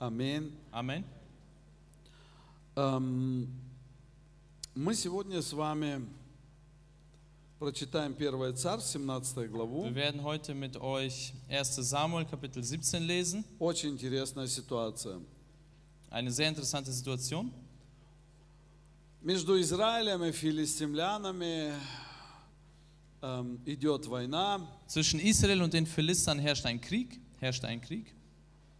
Аминь. Amen. Эм, Мы сегодня с вами прочитаем 1 Царь, 17 главу. Wir werden heute mit euch 1 Samuel Kapitel 17 lesen. Очень интересная ситуация. Eine sehr interessante Situation. Между Израилем и филистимлянами эм, идет война. Zwischen Israel und den Philistern herrscht ein Krieg. Herrscht ein Krieg.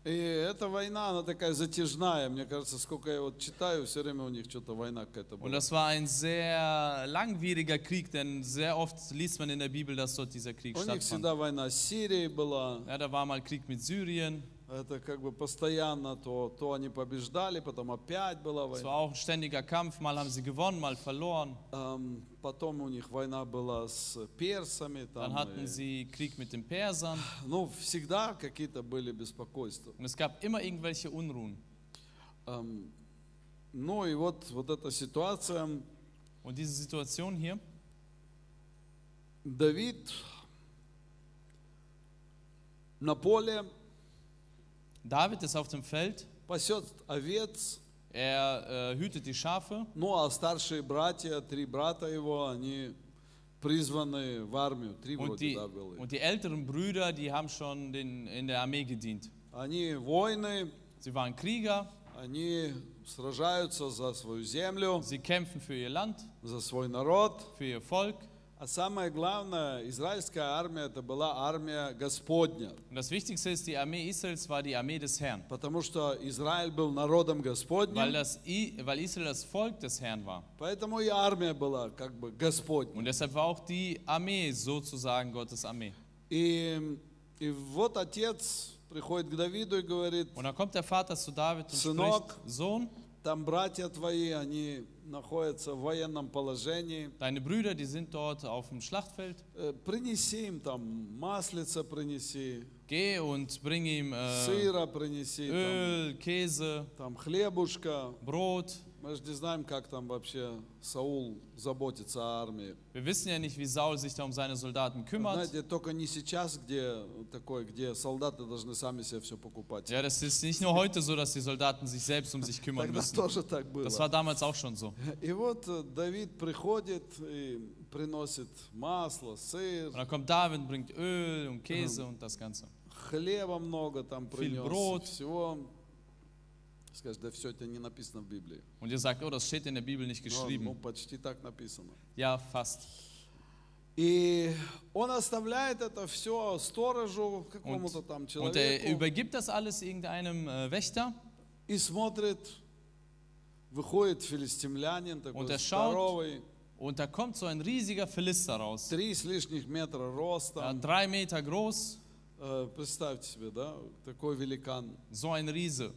И эта война, она такая затяжная. Мне кажется, сколько я вот читаю, все время у них что-то война какая-то Und была. das war ein sehr langwieriger Krieg, denn sehr oft liest man in der Bibel, dass dort dieser Krieg У них всегда война с Сирией была. Ja, da war mal Krieg mit Syrien. Это как бы постоянно, то, то они побеждали, потом опять была Es война. war auch ein ständiger Kampf. Mal haben sie gewonnen, mal verloren. Эм, Потом у них война была с персами. Dann Там, hatten и- sie Krieg mit den Persern. ну, всегда какие-то были беспокойства. Und es gab immer irgendwelche Unruhen. Эм, Ну и вот, вот эта ситуация. Und diese Situation hier, Давид на поле David ist auf dem Feld, пасет овец, er äh, hütet die Schafe ну а старшие братья, три брата его, они призваны в армию. Три und вроде, die, да, было. und die älteren Brüder, die haben schon den, in der Armee gedient. Они воины, Sie waren Krieger, они сражаются за свою землю, sie kämpfen für ihr Land, за свой народ. für ihr Volk. А самое главное, израильская армия это была армия Господня, Und das Wichtigste ist, die Armee Israels war die Armee des Herrn, потому что Израиль был народом weil, Господним, das, I- weil Israel das Volk des Herrn war. поэтому и армия была как бы Господня. Und deshalb war auch die Armee sozusagen Gottes Armee. И, и вот отец приходит к Давиду и говорит, Und dann kommt der Vater zu David und Сынок. spricht, Sohn, там братья твои, они находятся в военном положении, deine Brüder, die sind dort auf dem Schlachtfeld. Э, принеси им там маслица принеси, Geh und bring ihm äh, сыра принеси, там, Öl, Käse, там хлебушка. Brot. Мы же не знаем, как там вообще Саул заботится о армии. Wir wissen ja nicht, wie Saul sich da um seine Soldaten kümmert. Знаете, только не сейчас, где такое, где солдаты должны сами себе все покупать. Ja, das ist nicht nur heute so, dass die Soldaten sich selbst um sich kümmern Тогда müssen. тоже так было. Das war damals auch schon so. И вот э, Давид приходит и приносит масло, сыр, Und dann kommt David, bringt Öl und Käse und das Ganze. хлеба много там Viel принес, Brot. всего. Скажешь, да все это не написано в Библии. Und ihr sagt, oh, das steht in der Bibel nicht Ну, ну, geschrieben. почти так написано. Ja, fast. И он оставляет это все сторожу, какому-то там Und er человеку, übergibt das alles irgendeinem äh, Wächter и смотрит, выходит филистимлянин, такой Und er schaut. здоровый, und da kommt so ein riesiger Philister raus. три с лишних метра Ja, роста. drei Meter groß, Э, Представьте себе, да, такой великан. so ein Riese.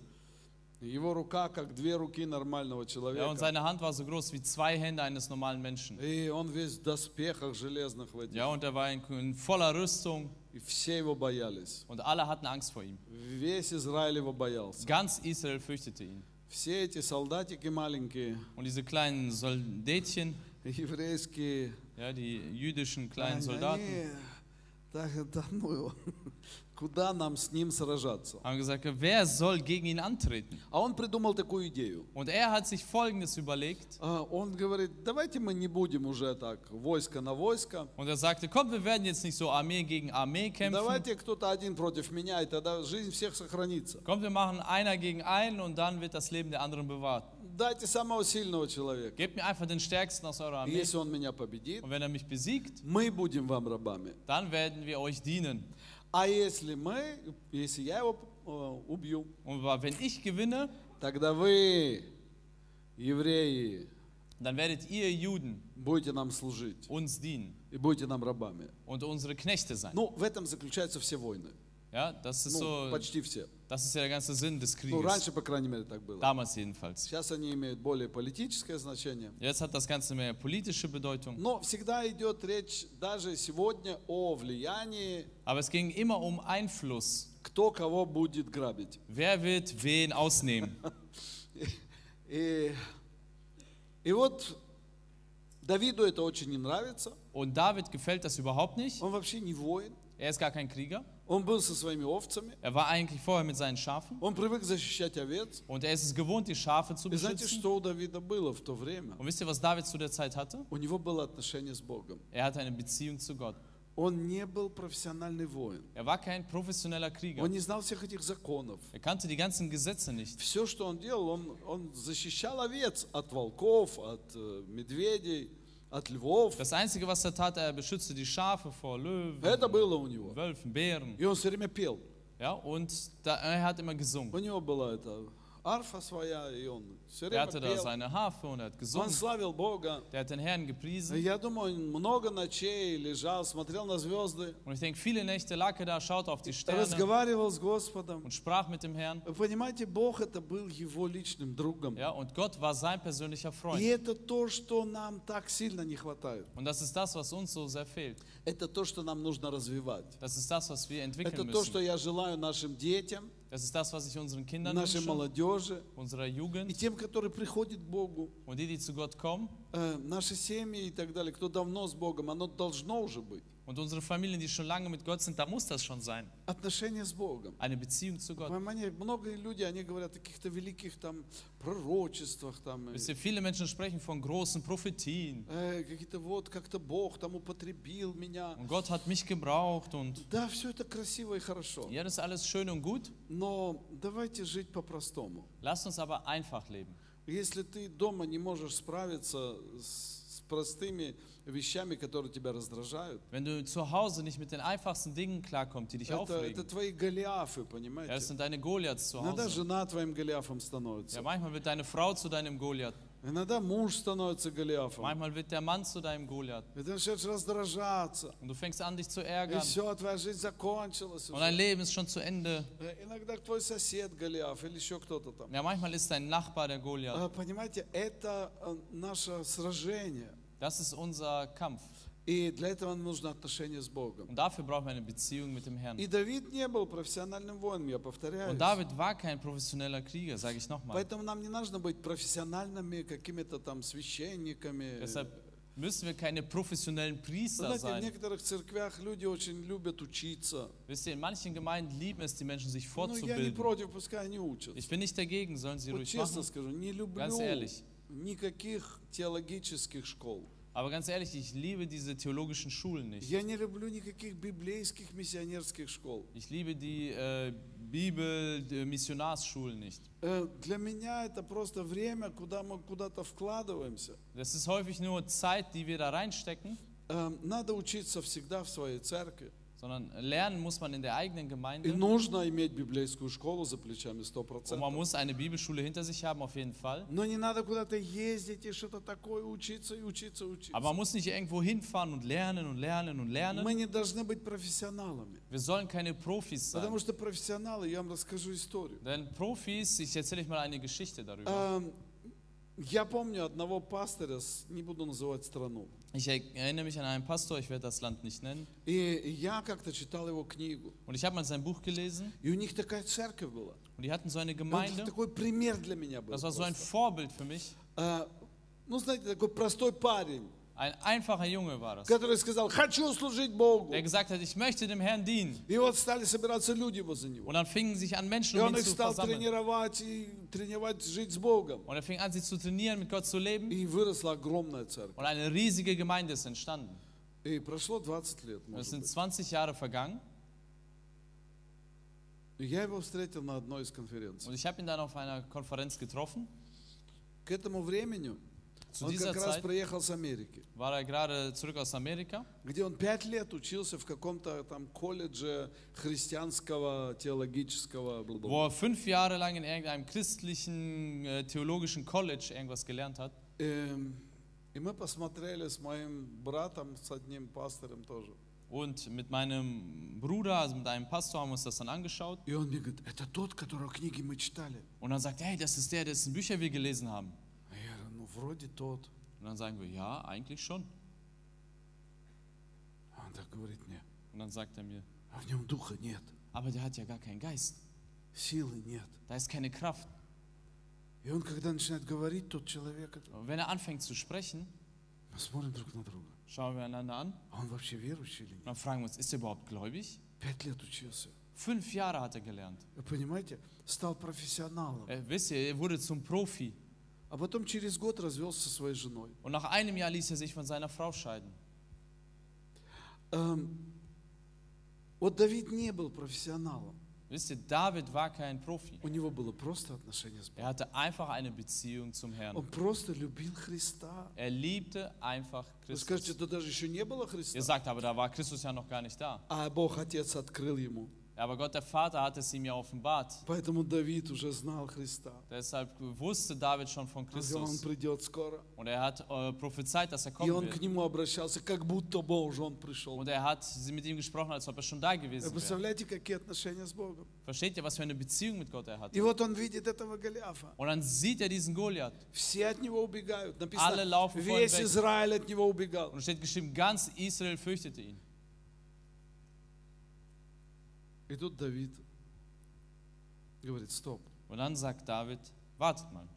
Его рука, как две руки нормального Ja, und человека. seine Hand war so groß wie zwei Hände eines normalen Menschen. И он весь в доспехах железных в этих. Ja, und er war in, in voller Rüstung И все его боялись. und alle hatten Angst vor ihm. Весь Израиль его боялся. Ganz Israel fürchtete ihn. Все эти солдатики маленькие, Und diese kleinen Soldatchen, еврейские, ja, die jüdischen kleinen они- Soldaten, они- да, да ну его, Куда нам с ним сражаться? haben gesagt, wer soll gegen ihn antreten? А он придумал такую идею. Und er hat sich Folgendes überlegt. А, Он говорит, давайте мы не будем уже так, войско на войско. Und er sagte, komm, wir werden jetzt nicht so Armee gegen Armee kämpfen. Давайте кто-то один против меня, и тогда жизнь всех сохранится. Komm, wir machen einer gegen einen und dann wird das Leben der anderen bewahrt. Дайте самого сильного человека. Gebt mir einfach den Stärksten aus eurer Armee. если он меня победит, Und wenn er mich besiegt, мы будем вам рабами. dann werden wir euch dienen. А если мы, если я его э, убью, Und wenn ich gewinne, тогда вы, евреи, dann werdet ihr Juden будете нам служить uns dienen и будете нам рабами. und unsere Knechte sein. Ну, в этом заключаются все войны. Ja, das ist Ну, so, почти все. das ist ja der ganze Sinn des Ну, Krieges. раньше, по крайней мере, так было. Damals jedenfalls. Сейчас они имеют более политическое значение. Jetzt hat das Ganze mehr politische Bedeutung. Но всегда идет речь даже сегодня о влиянии, Aber es ging immer um Einfluss. кто кого будет грабить. Wer wird wen ausnehmen? И, и вот Давиду это очень не нравится. Und David gefällt das überhaupt nicht. Он вообще не воин. Er ist gar kein Krieger. Он был со своими овцами. Er war eigentlich vorher mit seinen Schafen Он привык защищать овец. und er ist es gewohnt, die Schafe zu И знаете, beschützen. что у Давида было в то время? Und wisst ihr, was David zu der Zeit hatte? У него было отношение с Богом. Er hatte eine Beziehung zu Gott. Он не был профессиональный воин. Er war kein professioneller Krieger. Он не знал всех этих законов. Er kannte die ganzen Gesetze nicht. Все, что он делал, он, он защищал овец от волков, от э, медведей, от львов. Das Einzige, was er tat, er beschützte die Schafe vor Löwen, Это было у него. Wölfen, Bären. И он все время пел. Ja, und da, er hat immer gesungen. У него была эта арфа своя, и он все Er время hatte da пел. seine Harfe und er hat Он gesungen. славил Бога. Der hat den Herrn gepriesen. Я думаю, он много ночей лежал, смотрел на звезды, Und ich denke, viele Nächte lag er da, schaute auf die Sterne разговаривал с Господом. und sprach mit dem Herrn. Вы понимаете, Бог это был его личным другом. Ja, und Gott war sein persönlicher И Freund. это то, что нам так сильно не хватает. Und das ist das, was uns so sehr fehlt. Это то, что нам нужно развивать. Das ist das, was wir Это entwickeln то, что müssen. я желаю нашим детям, Das ist das, was ich unseren Kindern нашей wünsche, молодежи unserer и Jugend тем, которые приходят к Богу, und die, die zu Gott kommen э, наши семьи и так далее, кто давно с Богом, оно должно уже быть. Und unsere Familien, die schon lange mit Gott sind, da muss das schon sein. Отношения с Богом. Eine Beziehung zu Gott. Понимаете, многие люди, они говорят о каких-то великих там пророчествах, там, э, Wisst ihr, viele Menschen sprechen von großen Prophetien. э, какие-то вот, как-то Бог там употребил меня. Und Gott hat mich gebraucht und Да, все это красиво и хорошо, ja, das ist alles schön und gut. но давайте жить по-простому. Lasst uns aber einfach leben. Если ты дома не можешь справиться с простыми вещами, которые тебя раздражают, Wenn du zu Hause nicht mit den einfachsten Dingen klarkommst, die dich это, это aufregen, твои Голиафы, ja, das понимаете? sind deine Goliaths zu Иногда Hause. жена твоим Голиафом Ja, становится. manchmal wird deine Frau zu deinem Goliath, Иногда муж становится Голиафом. manchmal wird der Mann zu deinem Goliath. И ты начинаешь раздражаться. Und du fängst an, dich zu И ärgern. все, твоя жизнь закончилась Und dein уже. Leben ist schon zu Ende. Э, Иногда твой сосед Голиаф или еще кто-то там. Ja, manchmal ist dein Nachbar der Goliath. А, Понимаете, это э, наше сражение. Das ist unser Kampf. И для этого нужно отношение с Богом. Und dafür brauchen wir eine Beziehung mit dem Herrn. И Давид не был профессиональным воином, я повторяю. Und David war kein professioneller Krieger, sage ich nochmal. Поэтому нам не нужно быть профессиональными какими-то там священниками. Deshalb müssen wir keine professionellen Priester Знаете, в sein. некоторых церквях люди очень любят учиться. Wisst ihr, in manchen Gemeinden lieben es, die Menschen sich Ну, я не fortzubilden. против, пускай они учатся. Ich bin nicht dagegen, sollen sie Вот ruhig честно machen. скажу, не люблю Ganz ehrlich. Никаких теологических школ. Aber ganz ehrlich, ich liebe diese theologischen Schulen nicht. Я не люблю никаких библейских миссионерских школ. Ich liebe die äh, Bibel-Missionarsschulen nicht. Э, Для меня это просто время, куда мы куда-то вкладываемся. Das ist häufig nur Zeit, die wir da reinstecken, Э, Надо учиться всегда в своей церкви. sondern lernen muss man in der eigenen И Gemeinde. нужно иметь библейскую школу за плечами Und man 100%. muss eine Bibelschule hinter sich haben, auf jeden Fall. Но не надо куда-то ездить и что-то такое учиться и учиться, учиться. Aber man muss nicht irgendwo hinfahren und lernen und lernen und lernen. Мы не должны быть профессионалами. Wir sollen keine Profis sein. Потому что профессионалы, я вам расскажу историю. Denn Profis, ich erzähle euch mal eine Geschichte darüber. Эм, Я помню одного пастыря, с- не буду называть страну. Ich erinnere mich an einen Pastor, ich werde das Land nicht nennen. И я как-то читал его книгу. Und ich habe mal sein Buch gelesen И у них такая церковь была. und die hatten so eine И он Gemeinde. такой пример для меня был. Das war so ein просто. Vorbild für mich. А, Ну, знаете, такой простой парень, Ein einfacher Junge war das, который сказал, хочу служить Богу. der gesagt hat, ich möchte dem Herrn dienen. И вот стали собираться люди возле него. Und dann fingen sich an, Menschen И um он ihn их zu стал versammeln. тренировать и тренировать жить с Богом. Und er fing an, sie zu trainieren, mit Gott zu leben. И выросла огромная церковь. Und eine riesige Gemeinde ist entstanden. И прошло 20 лет, Es может sind быть. 20 Jahre vergangen И я его встретил на одной из конференций. und ich habe ihn dann auf einer Konferenz getroffen. К этому времени Zu он dieser как раз Zeit приехал с Америки, war er gerade zurück aus Amerika, где он пять лет учился в каком-то там колледже христианского теологического бла-бла-бла. wo er fünf Jahre lang in irgendeinem christlichen äh, theologischen College irgendwas gelernt hat. Эм, И мы посмотрели с моим братом, с одним пастором тоже. Und mit meinem Bruder, also mit einem Pastor, haben wir uns das dann angeschaut. И он мне говорит, это тот, которого книги мы читали. Und dann sagt er, hey, das ist der, dessen Bücher wir gelesen haben. вроде тот. Und dann sagen wir, ja, eigentlich schon. А Он так говорит мне, Und dann sagt er mir, а в нем духа нет, aber der hat ja gar keinen Geist. силы нет. Da ist keine Kraft. И он, когда начинает говорить, тот человек, это- Und wenn er anfängt zu sprechen, мы смотрим друг на друга. schauen wir einander an А он вообще верующий или und нет? dann fragen wir uns, ist er überhaupt gläubig? Пять лет учился. Fünf Jahre hat er gelernt. Вы понимаете? Стал профессионалом. Äh, wisst ihr, er wurde zum Profi. А потом через год развелся со своей женой. Und nach einem Jahr ließ er sich von seiner Frau scheiden. Эм, вот Давид не был профессионалом. Wisst ihr, David war kein Profi. У него было просто отношение с Богом. Er hatte einfach eine Beziehung zum Herrn. Он просто любил Христа. Er liebte einfach Вы скажете, Christus. да даже еще не было Ihr Христа. sagt aber, da war Christus ja noch gar nicht da. А Бог Отец открыл ему. Aber Gott der Vater hat es ihm ja offenbart. Поэтому Давид уже знал Христа. Deshalb wusste David schon von говорил, он Christus. придет скоро. Und er hat äh, prophezeit, dass er И kommen он к wird. нему обращался, как будто бы уже он пришел. Und er hat mit ihm gesprochen, als ob er schon da gewesen wäre. представляете, какие отношения с Богом? Versteht ihr, was für eine Beziehung mit Gott er И hatte? вот он видит этого Голиафа. Und dann sieht er diesen Goliath. Все от него убегают. Alle Написано, laufen vor ihm весь. Израиль от него убегал. Und steht geschrieben, ganz Israel fürchtete ihn. И тут Давид говорит, стоп. Und dann sagt David, wartet mal.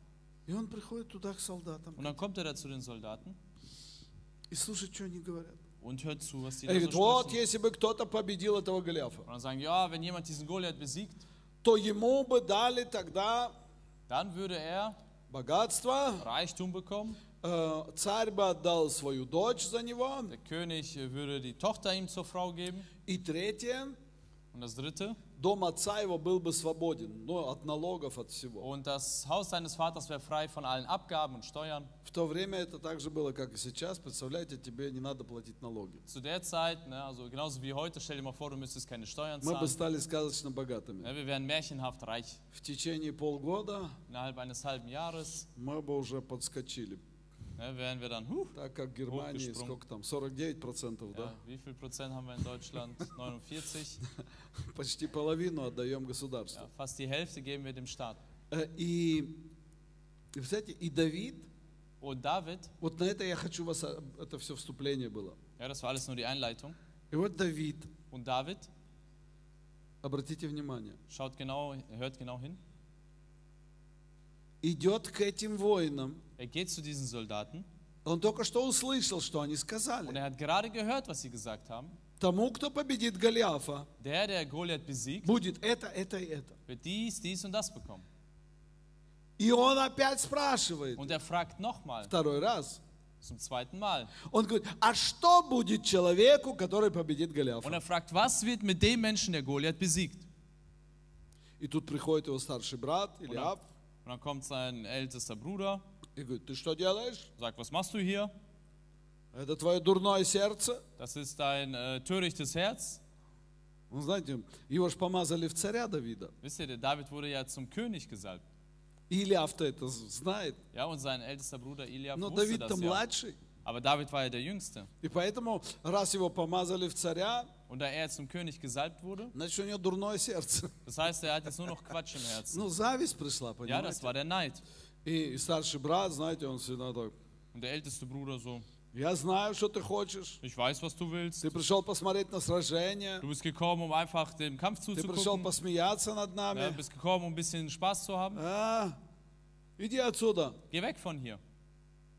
И он приходит туда к солдатам Und dann kommt er da zu den Soldaten и слушает, что они говорят. und hört zu, was die И da говорит, so вот если бы кто-то победил этого Голиафа, Und dann sagen, ja, wenn jemand diesen Goliath besiegt, то ему бы дали тогда dann würde er богатство, Reichtum bekommen. э, царь бы отдал свою дочь за него. Der König äh, würde die Tochter ihm zur Frau geben. И третье, Und das dritte, дом отца его был бы свободен, ну, от налогов, от всего. und das Haus seines Vaters wäre frei von allen Abgaben und Steuern. В то время это так же было, как и сейчас. Представляете, тебе не надо платить налоги. Zu der Zeit, ne, also genauso wie heute, stell dir mal vor, du müsstest keine Steuern Мы бы zahlen. стали сказочно богатыми. Ne, wir wären märchenhaft reich. В течение полгода Innerhalb eines halben Jahres мы бы уже подскочили. Ne, wären wir dann, huh, Так как в Германии, сколько там, 49 процентов, ja, да? wie viel Prozent haben wir in Deutschland? 49. Почти половину отдаем Ja, государству. fast die Hälfte geben wir dem Staat. Э, И, и, представляете, и Давид, Und David, вот на это я хочу вас, а, это все вступление было. ja, das war alles nur die Einleitung. И вот Давид, Und David, обратите внимание, schaut genau, hört genau hin. идет к этим воинам. Er geht zu diesen Soldaten Он только что услышал, что они und сказали. er hat gerade gehört, was sie gesagt haben. Тому, кто победит Голиафа, Der, der Goliath besiegt, будет это, это и это. wird dies, dies und das bekommen. И он опять спрашивает, Und er fragt nochmal, второй раз. zum zweiten Mal. Он говорит, а что будет человеку, который победит Und Голиафа? er fragt, was wird mit dem Menschen, der Goliath besiegt? И тут приходит его старший брат, Ильяв, Und dann kommt sein ältester Bruder, и говорит, ты что делаешь? sagt, was machst du hier? Это твое дурное сердце? Das ist dein äh, törichtes Herz. Ну, знаете, его же помазали в царя Давида. Wisst ihr, der David wurde ja zum König gesalbt. И Ильяв-то это знает. Ja, und sein ältester Bruder Eliab Но wusste Давид-то das ja. младший. Aber David war ja der Jüngste. И поэтому, раз его помазали в царя, Und da er zum König gesalbt wurde, значит, у него дурное сердце. das heißt, er hat jetzt nur noch Quatsch im Herzen. Ну, зависть пришла, Ja, das понимаете? war der Neid. И, и старший брат, знаете, он всегда так, Und der älteste Bruder so, я знаю, что ты хочешь. ich weiß, was du willst. Ты пришел посмотреть на сражение. Du bist gekommen, um einfach dem Kampf Ты пришел zuzugucken. посмеяться над Ja, нами. bist gekommen, um ein bisschen Spaß zu haben. А, иди отсюда. Geh weg von hier.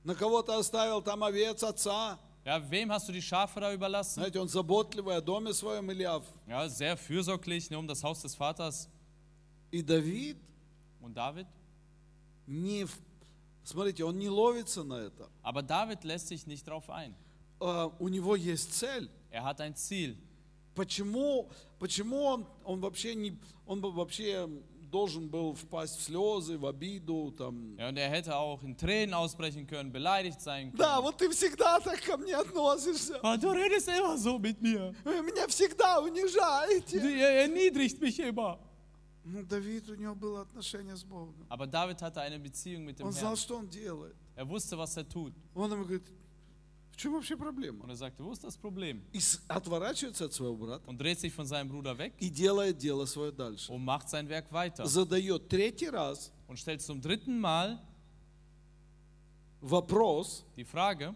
На кого ты оставил там овец отца? Ja, wem hast du die Schafe da überlassen? Знаете, он заботливый о доме своем Ильяв. Ja, sehr fürsorglich ne, um das Haus des Vaters. И Давид Und David? Не... в- Смотрите, он не ловится на это. Aber David lässt sich nicht drauf ein. А, у него есть цель. Er hat ein Ziel. Почему, почему он, он вообще не... Он вообще должен был впасть в слезы, в обиду, там... Ja, und er hätte auch in Tränen ausbrechen können, beleidigt sein können. Да, вот ты всегда так ко мне относишься. Ah, du redest immer so mit mir. Вы меня всегда унижаете. Er erniedrigt mich immer. Ну, Давид, у него было отношение с Богом. Aber David hatte eine Beziehung mit dem Он знал, Herrn. что он делает. Er wusste, was er tut. Он ему говорит, в чем вообще проблема? Und er sagte, wo ist das Problem? И с- отворачивается от своего брата Und dreht sich von seinem Bruder weg и делает дело свое дальше. und macht sein Werk weiter. Задает третий раз Und stellt zum dritten Mal вопрос, die Frage,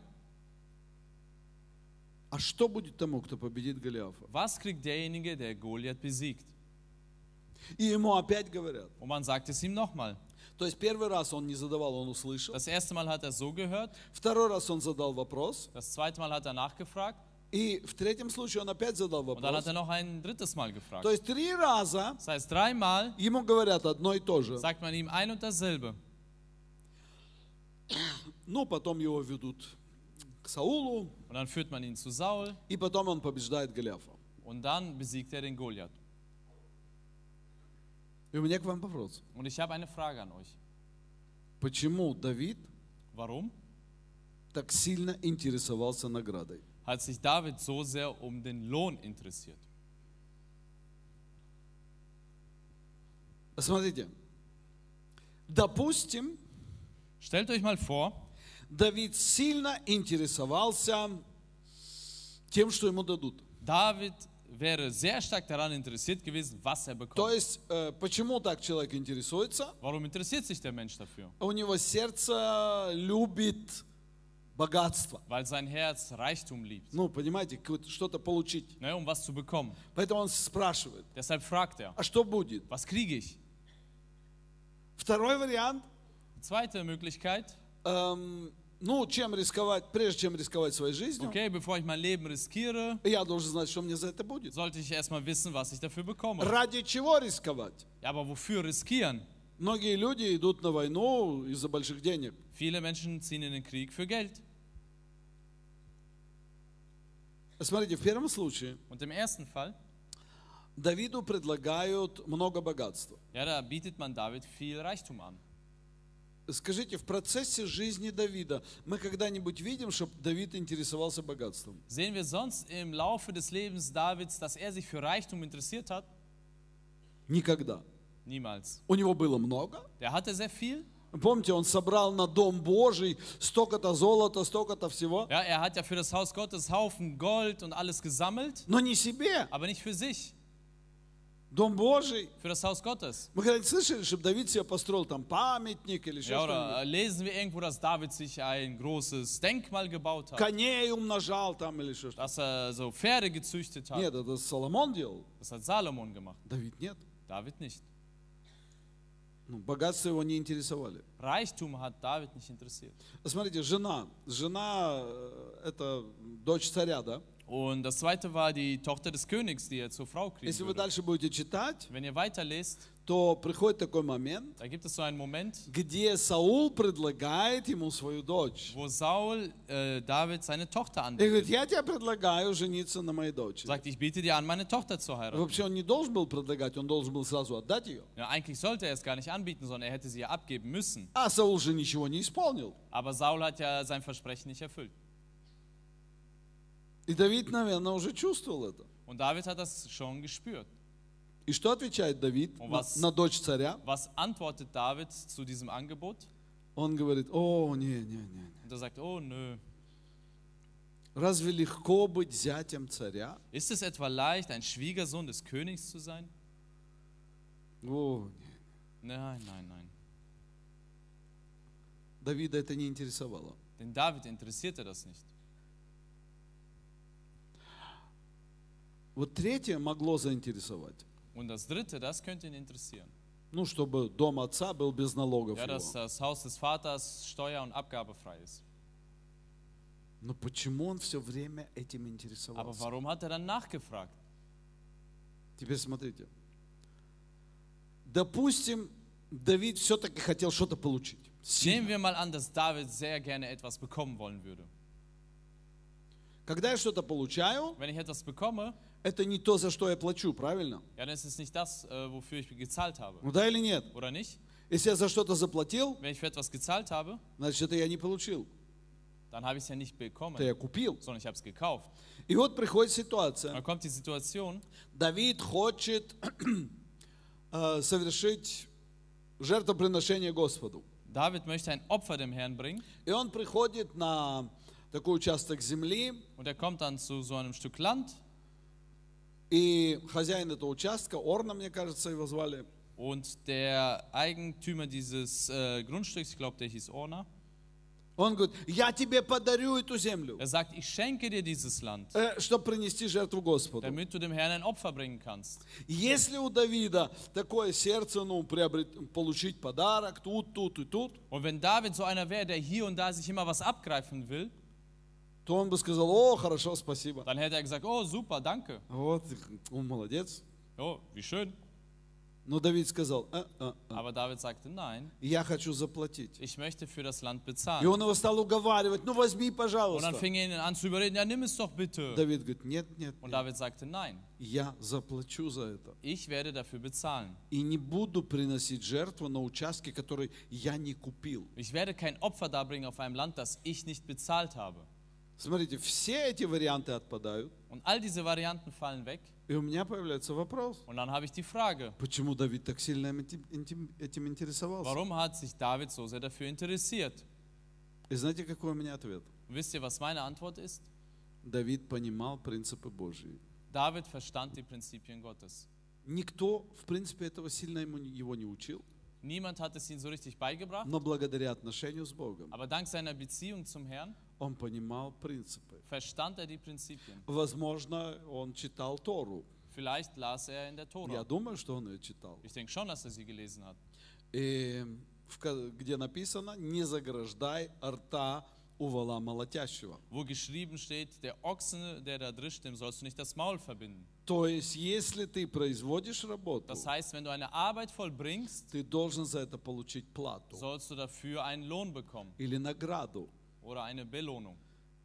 а что будет тому, кто победит Голиафа? was kriegt derjenige, der Goliath besiegt? И ему опять говорят. Und man sagt es ihm nochmal. То есть первый раз он не задавал, он услышал. Das erste Mal hat er so gehört, Второй раз он задал вопрос. das zweite Mal hat er nachgefragt И в третьем случае он опять задал Und dann вопрос. hat er noch ein drittes Mal gefragt. То есть три раза Das heißt, dreimal ему говорят одно и то же. sagt man ihm ein und dasselbe. Ну, потом его ведут к Саулу, Und dann führt man ihn zu Saul и потом он побеждает Голиафа. und dann besiegt er den Goliath. И у меня к вам вопрос. Und ich habe eine Frage an euch. Почему Давид Warum так сильно интересовался наградой? hat sich David so sehr um den Lohn interessiert? Смотрите, допустим, Stellt euch mal vor, Давид сильно интересовался тем, что ему дадут. David wäre sehr stark daran interessiert gewesen, was er То bekommt. есть, э, почему так человек интересуется? Warum interessiert sich der Mensch dafür? У него сердце любит богатство. Weil sein Herz Reichtum liebt, Ну, понимаете, что-то получить. ne, um was zu bekommen. Поэтому он спрашивает, Deshalb fragt er, а что будет? was kriege ich? Второй вариант, Zweite Möglichkeit, эм, ну, чем рисковать, прежде чем рисковать своей жизнью, okay, bevor ich mein Leben riskiere, я должен знать, что мне за это будет. sollte ich erstmal wissen, was ich dafür bekomme. Ради чего рисковать? Ja, aber wofür riskieren? Многие люди идут на войну из-за больших денег. Viele Menschen ziehen in den Krieg für Geld. Смотрите, в первом случае Und im ersten Fall, Давиду предлагают много богатства. ja, da bietet man David viel Reichtum an. Скажите, в процессе жизни Давида мы когда-нибудь видим, чтобы Давид интересовался богатством? Sehen wir sonst im Laufe des Lebens Davids, dass er sich für Reichtum interessiert hat? Никогда. Niemals. У него было много. Der hatte sehr viel. Помните, он собрал на Дом Божий столько-то золота, столько-то всего. Ja, er hat ja für das Haus Gottes Haufen Gold und alles gesammelt, Но не себе. aber nicht für sich, Дом Божий. für das Haus Gottes. Мы когда-нибудь слышали, чтобы Давид себе построил там памятник или еще Ja, oder что-нибудь? äh, lesen wir irgendwo, dass David sich ein großes Denkmal gebaut hat, Коней умножал там или что-то. dass er so Pferde gezüchtet hat. Нет, это Соломон делал. Das hat Salomon gemacht, Давид нет. David nicht. Ну, богатство его не интересовали. Reichtum hat David nicht interessiert. Смотрите, жена. Жена э, это дочь царя, да? Und das zweite war die Tochter des Königs, die er zur Frau kriegen Если вы würde. дальше будете читать, Wenn ihr weiterlest, то приходит такой момент, da gibt es so einen Moment, где Саул предлагает ему свою дочь. wo Saul äh, David seine Tochter И говорит, anbietet. я тебе предлагаю жениться на моей дочери. Sagt, ich biete dir an, meine Tochter zu heiraten. Вообще он не должен был предлагать, он должен был сразу отдать ее. Ja, eigentlich sollte er es gar nicht anbieten, sondern er hätte sie ja abgeben müssen. А Саул же ничего не исполнил. Aber Saul hat ja sein Versprechen nicht erfüllt. И Давид, наверное, уже чувствовал это. Und David hat das schon gespürt. И что отвечает Давид Он на, на дочь царя? Was antwortet David zu diesem Angebot? Он говорит, о, не, не, не. Und er sagt, oh nö. Разве легко быть зятем царя? Ist es etwa leicht, ein Schwiegersohn des Königs zu sein? О, не. Nein, nein, nein. Давида это не интересовало. Den David interessierte das nicht. Вот третье могло заинтересовать. Und das dritte, das könnte ihn interessieren. Ну, чтобы дом отца был без налогов. Ja, dass das Haus des Vaters steuer- und abgabefrei ist. Но почему он все время этим Aber интересовался? warum hat er dann nachgefragt? Теперь смотрите. Допустим, Давид все-таки хотел что-то получить. Nehmen wir mal an, dass David sehr gerne etwas bekommen wollen würde. Когда я что-то получаю, Wenn ich etwas bekomme, это не то, за что я плачу, правильно? ja, dann ist es nicht das, äh, wofür ich gezahlt habe. Ну да или нет? Oder nicht? Если я за что-то заплатил, Wenn ich für etwas gezahlt habe, значит, это я не получил. dann habe ich es ja nicht bekommen, Это я купил. sondern ich habe es gekauft. И вот приходит ситуация. dann kommt die Situation, Давид хочет э, совершить жертвоприношение Господу. David möchte ein Opfer dem Herrn bringen И он приходит на такой участок земли, und er kommt dann zu so einem Stück Land и хозяин этого участка, Орна, мне кажется, его звали, und der Eigentümer dieses äh, Grundstücks, ich glaube, der hieß Orna, он говорит, я тебе подарю эту землю, er sagt, ich schenke dir dieses Land, э, чтобы принести жертву Господу. damit du dem Herrn ein Opfer bringen kannst. Если у Давида такое сердце, ну, приобрет- получить подарок тут, тут и тут, Und wenn David so einer wäre, der hier und da sich immer was abgreifen will, то он бы сказал, о, хорошо, спасибо. Dann hätte er gesagt, oh super, danke. Вот, он молодец. Oh, wie schön. Но Давид сказал, «А, а, а, Aber David sagte, nein, я хочу заплатить. ich möchte für das Land И bezahlen. он его стал уговаривать, ну возьми, Und dann пожалуйста. fing er ihn an zu überreden, ja nimm es doch bitte. Давид говорит, нет, нет, Und нет, David sagte, nein, я заплачу за это. ich werde dafür bezahlen. И не буду приносить жертву на участке, который я не купил. Ich werde kein Opfer darbringen auf einem Land, das ich nicht bezahlt habe. Смотрите, все эти варианты отпадают. Und all diese Varianten fallen weg. И у меня появляется вопрос, Und dann habe ich die Frage, почему Давид так сильно этим, интересовался? warum hat sich David so sehr dafür interessiert? И знаете, какой у меня ответ? Wisst ihr, was meine Antwort ist? Давид понимал принципы Божьи. David verstand die Prinzipien Gottes. Никто, в принципе, этого сильно ему, его не учил, Niemand hat es ihm so richtig beigebracht, но благодаря отношению с Богом aber dank seiner Beziehung zum Herrn он понимал принципы. verstand er die Prinzipien. Возможно, он читал Тору. Vielleicht las er in der Я Tora. думаю, что он ее читал. Ich denke schon, dass er sie gelesen hat. И в ка- где написано, не заграждай рта. Wo geschrieben steht, der Ochse, der da drischt, dem sollst du nicht das Maul verbinden. То есть, если ты производишь работу, Das heißt, wenn du eine Arbeit vollbringst, ты должен за это получить плату sollst du dafür einen Lohn bekommen или награду. oder eine Belohnung.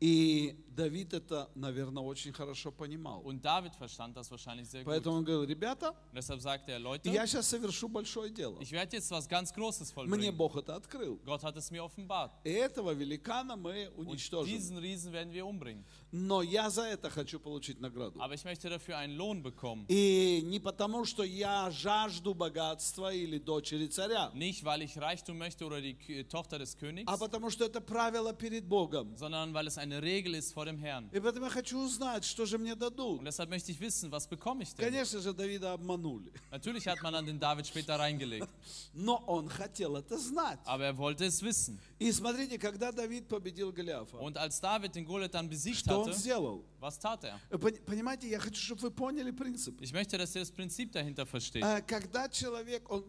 И Давид это, наверное, очень хорошо понимал. Und David verstand das wahrscheinlich sehr gut. Поэтому Und он говорил, ребята, deshalb sagte er, Leute, я сейчас совершу большое дело. ich werde jetzt was ganz Großes Мне vollbringen. Бог это открыл. Gott hat es mir offenbart. И этого великана мы Und уничтожим. diesen Riesen werden wir umbringen. Но я за это хочу получить награду. Aber ich möchte dafür einen Lohn bekommen. И не потому, что я жажду богатства или дочери царя, Nicht, weil ich Reichtum möchte oder die Tochter des Königs, а потому, что это правило перед Богом. sondern weil es eine Regel ist vor dem Herrn. И поэтому я хочу узнать, что же мне дадут. Und deshalb möchte ich wissen, was bekomme ich denn? Конечно же, Давида обманули. Natürlich hat man an den David später reingelegt, Но он хотел это знать. aber er wollte es wissen. И смотрите, когда Давид победил Голиафа, Und als David den Goliath dann besiegt что он hatte, сделал? was tat er? Пон- Понимаете, я хочу, чтобы вы поняли принцип. Ich möchte, dass ihr das Prinzip dahinter versteht. А, Когда человек, он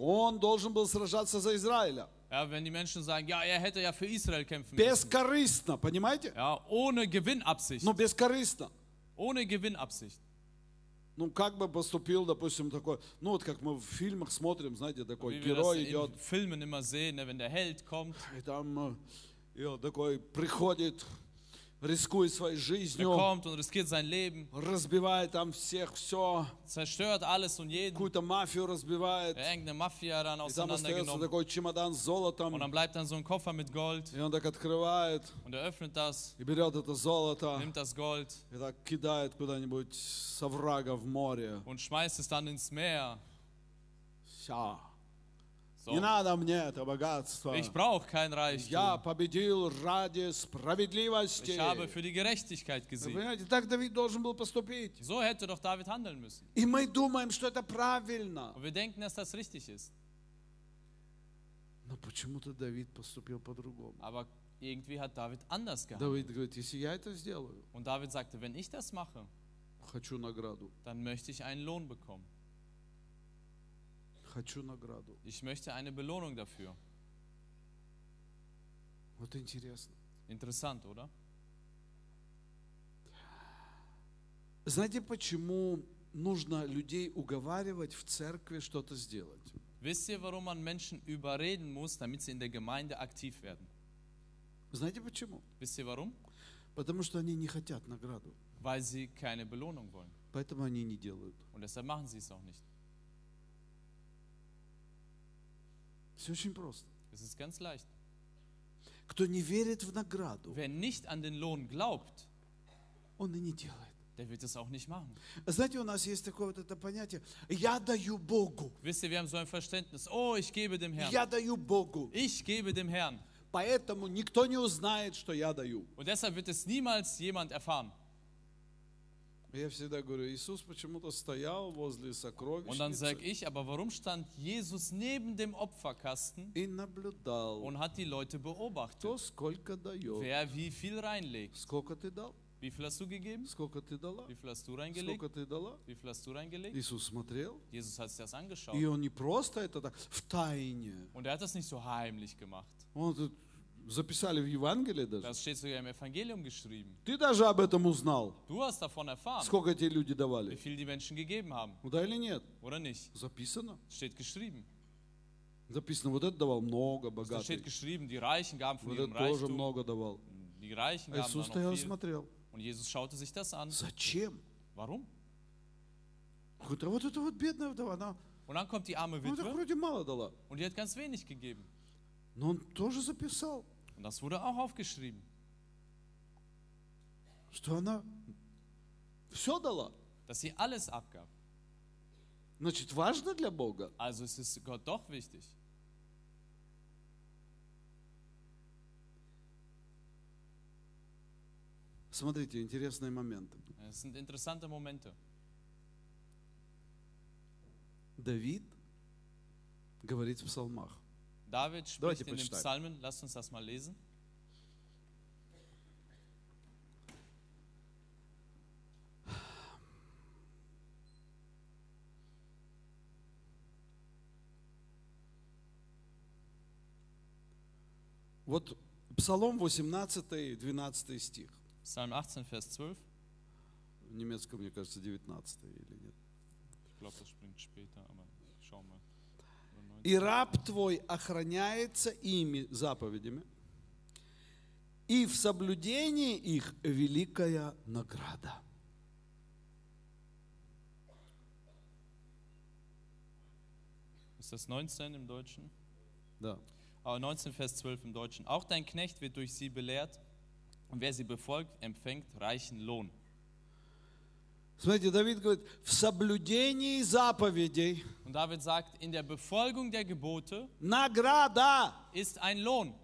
он должен был сражаться за Израиля. Ja, wenn die Menschen sagen, ja, er hätte ja für Israel kämpfen müssen. Бескорыстно, понимаете? Ja, ohne Gewinnabsicht. Ну, бескорыстно. Ohne Gewinnabsicht. Ну, как бы поступил, допустим, такой, ну, вот как мы в фильмах смотрим, знаете, такой Wie wir das герой in идет, Filmen immer sehen, ne, wenn der Held kommt, и там, э, и он такой приходит, рискует своей жизнью, kommt und riskiert sein Leben, разбивает там всех, все, zerstört alles und jeden, какую-то мафию разбивает, ja, irgendeine Mafia dann и там остается такой чемодан с Und золотом, dann bleibt dann so ein Koffer mit Gold и он так открывает, und er öffnet das, и берет это золото, nimmt das Gold и так кидает куда-нибудь с оврага в море. und schmeißt es dann ins Meer. Все. So. Не надо мне это богатство. Ich brauche kein Я Reichtum. победил ради справедливости. Ich habe für die Gerechtigkeit gesiegt. понимаете, так Давид должен был поступить. So hätte doch David handeln müssen. И мы думаем, что это правильно. Und wir denken, dass das richtig ist. Но почему-то Давид поступил по-другому. Aber irgendwie hat David anders gehandelt. Давид говорит, если я это сделаю, Und David sagte, wenn ich das mache, хочу награду. dann möchte ich einen Lohn bekommen. Хочу награду. Ich möchte eine Belohnung dafür. Вот интересно. Interessant, oder? Знаете, почему нужно людей уговаривать в церкви что-то сделать? Wisst ihr, warum man Menschen überreden muss, damit sie in der Gemeinde aktiv werden? Знаете почему? Wisst ihr warum? Потому что они не хотят награду. Weil sie keine Belohnung wollen. Поэтому они не делают. Und deshalb machen sie es auch nicht. Все очень просто. Es ist ganz leicht. Кто не верит в награду, Wer nicht an den Lohn glaubt, он и не делает. der wird es auch nicht machen. Знаете, у нас есть такое вот это понятие, я даю Богу, Wisst ihr, wir haben so ein Verständnis, oh, ich gebe dem Herrn. я даю Богу. Ich gebe dem Herrn. Поэтому никто не узнает, что я даю. Und deshalb wird es niemals jemand erfahren. Я всегда говорю, Иисус почему-то стоял возле Und dann sage сокровищницы ich, aber warum stand Jesus neben dem Opferkasten и наблюдал, und hat die Leute кто beobachtet, сколько дает. wer wie viel reinlegt? Сколько ты дал? Wie viel hast du gegeben? Сколько ты дала? Wie viel hast du reingelegt? Сколько ты дала? Wie viel hast du reingelegt? Иисус смотрел, Jesus hat sich das angeschaut. и он не просто это так, в тайне. Und er hat das nicht so heimlich gemacht. Он тут Записали в Евангелии даже. Das steht sogar im Evangelium geschrieben. Ты даже об этом узнал, Du hast davon erfahren, сколько тебе люди wie давали. viel die Menschen gegeben haben, Ну да или нет? oder nicht? Записано. Steht geschrieben. Записано, вот это давал много, Da steht geschrieben, die Reichen gaben von Вот ihrem это тоже Reichtum. много давал. Die Reichen А gaben Иисус стоял и смотрел. Und Jesus schaute sich das an. Зачем? Warum? Говорит, а вот эта вот бедная вдова, она Und dann kommt die arme ну, Witwe вроде мало дала. und die hat ganz wenig gegeben. Но он тоже записал, Und das wurde auch aufgeschrieben, что она все дала. dass sie alles abgab. Значит, важно для Бога. Also es ist Gott doch wichtig. Смотрите, интересные моменты. Es sind interessante Momente. Давид говорит в псалмах. David Давайте spricht in den почитаем. Psalmen, lasst uns das mal lesen. Вот Псалом 18, 12 стих. Psalm 18, Vers 12. В немецком, мне кажется, 19 или нет. Ich glaube, das springt später, aber. И раб твой охраняется ими, заповедями, и в соблюдении их великая награда. Ist das 19 im Deutschen? Да. Aber 19, Vers 12 im Deutschen. Auch dein Knecht wird durch sie belehrt und wer sie befolgt, empfängt reichen Lohn. Смотрите, Давид говорит, в соблюдении заповедей Und David sagt, in der Befolgung der Gebote награда. ist ein Lohn.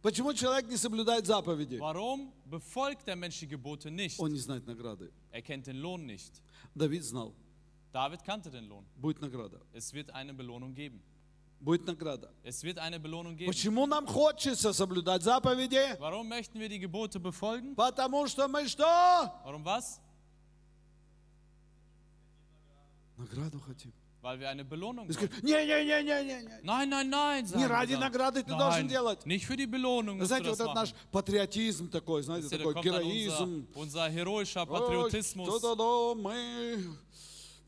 Почему человек не соблюдает заповеди? Warum befolgt der Mensch die Gebote nicht? Он не знает награды. Er kennt den Lohn nicht. Давид знал, David kannte den Lohn. будет награда. Es wird eine Belohnung geben. Будет награда. Es wird eine Belohnung geben. Почему нам хочется соблюдать заповеди? Warum möchten wir die Gebote befolgen? Потому что мы что? Warum was? Награду хотим. Weil wir eine Belohnung Ты wollen. скажешь, не-не-не-не-не. Nein, nein, nein. sagen Не ради dann. награды ты Nein, должен делать. Nicht für die Belohnung. Знаете, вот этот наш патриотизм такой, знаете, такой героизм. unser, unser heroischer Ой, Patriotismus. что-то, да, мы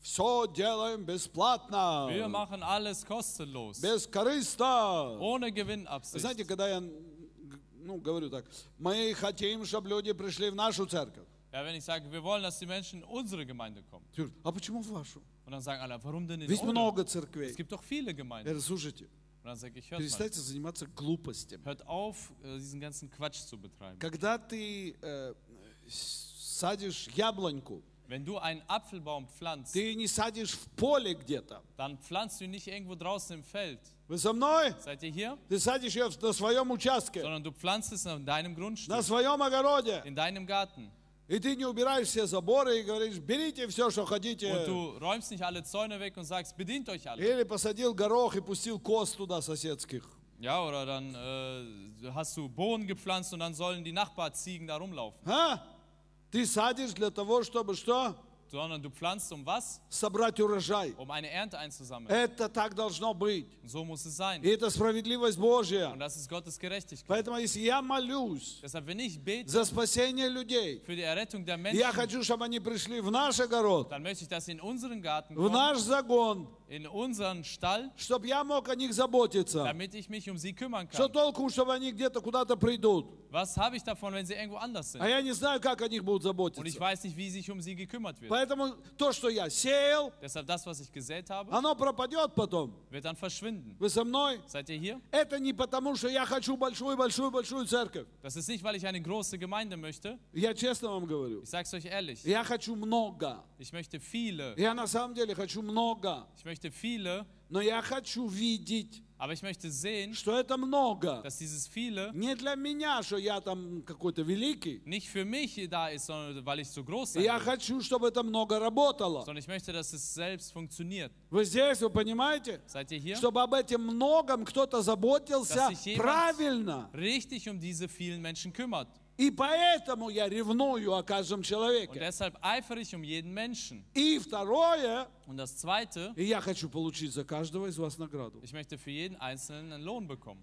все делаем бесплатно, Wir machen alles kostenlos. бескорыстно. Ohne Gewinnabsicht. Знаете, когда я ну, говорю так, мы хотим, чтобы люди пришли в нашу церковь. Ja, wenn ich sage, wir wollen, dass die Menschen in unsere Gemeinde kommen. Ты говоришь, А почему в вашу? Und dann sagen alle, warum denn in Ведь eure? много Es церквей. gibt doch viele Gemeinden. Я говорю, слушайте, Und dann sage ich, hört mal, перестаньте заниматься глупостями. hört auf, äh, diesen ganzen Quatsch zu betreiben. Когда ты э, с- садишь яблоньку, Wenn du einen Apfelbaum pflanzt, ты не садишь в поле где-то. dann pflanzt du ihn nicht irgendwo draußen im Feld. Вы со мной? Seid ihr hier? Ты садишь ее в- на своем участке, Sondern du pflanzt es in deinem на Grundstück, своем огороде. in deinem Garten. И ты не убираешь все заборы и говоришь, берите все, что Und хотите. du räumst nicht alle Zäune weg und sagst, bedient euch alle. Или посадил горох и пустил коз туда соседских. Ja, oder dann äh, hast du Bohnen gepflanzt und dann sollen die Nachbarziegen da rumlaufen. А? Ты садишь для того, чтобы что? Sondern du pflanzt um was? Собрать урожай. Um eine Ernte einzusammeln. Это так должно быть. So muss es sein. И это справедливость Божья. Und das ist Gottes Gerechtigkeit. Поэтому если я молюсь Deshalb, wenn ich bete за спасение людей, für die Errettung der я Menschen, хочу, чтобы они пришли в наш огород, dann möchte ich, dass sie in unseren Garten в kommen, наш загон, in unseren Stall, чтобы я мог о них заботиться. damit ich mich um sie kümmern Что kann. толку, чтобы они где-то куда-то придут? Was habe ich davon, wenn sie irgendwo anders А sind? я не знаю, как о них будут Und ich заботиться. weiß nicht, wie sich um sie gekümmert wird. Поэтому то, что я сеял, Deshalb das, was ich gesät habe, оно пропадет потом. wird dann verschwinden. Вы со мной? Seid ihr hier? Это не потому, что я хочу большую-большую-большую церковь. Das ist nicht, weil ich eine große Gemeinde möchte. Я честно вам говорю. Ich sage es euch ehrlich. Я хочу много. Ich möchte viele. Я на самом деле хочу много. Ich viele. Möchte viele, Но я хочу видеть, aber ich möchte sehen, что это много. dass dieses viele Не для меня, что я там какой-то великий. nicht für mich da ist, sondern weil ich so groß sein Я will. хочу, чтобы это много работало. Sondern ich möchte, dass es selbst funktioniert. Вы здесь, вы понимаете? Seid ihr hier? Чтобы об этом многом кто-то заботился Dass sich правильно. Richtig um diese vielen Menschen kümmert. И поэтому я ревную о каждом Und человеке. deshalb eifere ich um jeden Menschen. И второе, Und das Zweite, и я хочу получить за каждого из вас награду. ich möchte für jeden Einzelnen einen Lohn bekommen.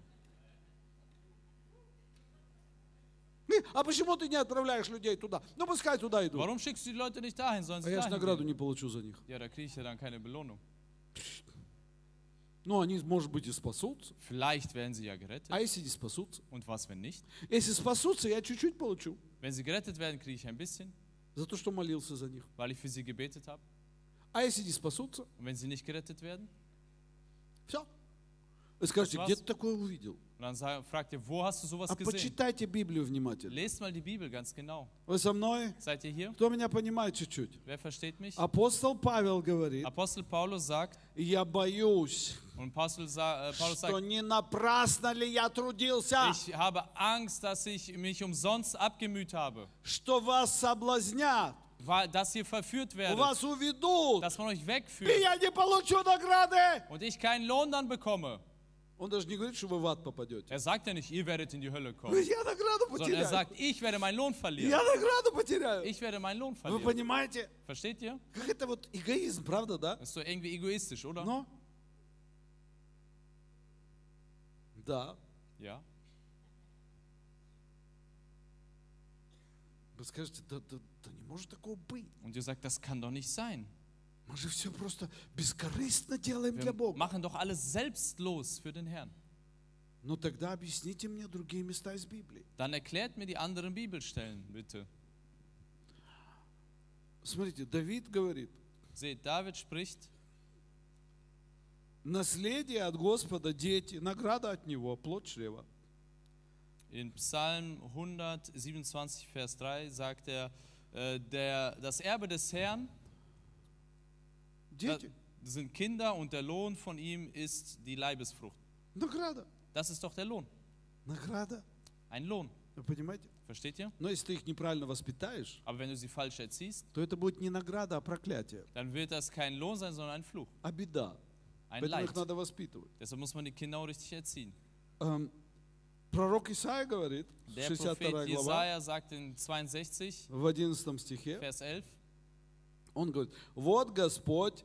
А почему ты не отправляешь людей туда? Ну, пускай туда идут. Warum schickst du die Leute nicht dahin, sollen А я ж dahin награду gehen? не получу за них. Ja, da kriege ich ja dann keine Belohnung. Ну, они, может быть, и спасутся. Vielleicht werden sie ja gerettet. А если не спасутся? Und was, wenn nicht? Если спасутся, я чуть-чуть получу. Wenn sie gerettet werden, kriege ich ein bisschen, За то, что молился за них. weil ich für sie gebetet habe. А если не спасутся? Und wenn sie nicht gerettet werden? Все. Вы скажете, где ты такое увидел? Und dann fragt ihr, wo hast du sowas А gesehen? почитайте Библию внимательно. Lest mal die Bibel ganz genau. Вы со мной? Seid ihr hier? Кто меня понимает чуть-чуть? Wer versteht mich? Апостол Павел говорит, Apostel Paulus sagt, я боюсь, und Apostel sa, äh, Paulus что sagt, не напрасно ли я трудился, ich habe Angst, dass ich mich umsonst abgemüht habe, что вас соблазнят, dass ihr verführt werdet, вас уведут, dass man euch и wegführt я не получу награды. und ich keinen Lohn dann bekomme. Он даже не говорит, что вы в ад попадете. Er sagt ja nicht, ihr werdet in die Hölle kommen, Говорит, Я награду sondern er потеряю. sagt, ich werde meinen Lohn Я verlieren. награду потеряю. Ich werde meinen Lohn Вы verlieren. понимаете, Versteht ihr? как это вот эгоизм, правда, да? Das ist doch irgendwie egoistisch, oder? Но? Да. Ja. Вы скажете, да, да, да не может такого быть. Und ihr sagt, das kann doch nicht sein. Wir для Бога. machen doch alles selbstlos für den Herrn. Ну тогда объясните мне другие места из Библии. Dann erklärt mir die anderen Bibelstellen, bitte. Смотрите, Давид говорит, Seht, David spricht, наследие от Господа дети, награда от Него, плод чрева. in Psalm 127, Vers 3 sagt er, äh, der, das Erbe des Herrn da, Дети, sind Kinder und der Lohn von ihm ist die Leibesfrucht. награда, Das ist doch der Lohn. награда. Ein Lohn. Вы понимаете? Versteht ihr? Но если ты их неправильно воспитаешь, Aber wenn du sie falsch erziehst, то это будет не награда, а проклятие, dann wird das kein Lohn sein, sondern ein Fluch. а беда. Ein Поэтому их Leid. надо воспитывать. Deshalb muss man die Kinder auch richtig erziehen. Эм, Пророк Исаия говорит, Der 62 Prophet глава, Jesaja sagt in 62, в 11 стихе, Vers 11, он говорит, вот Господь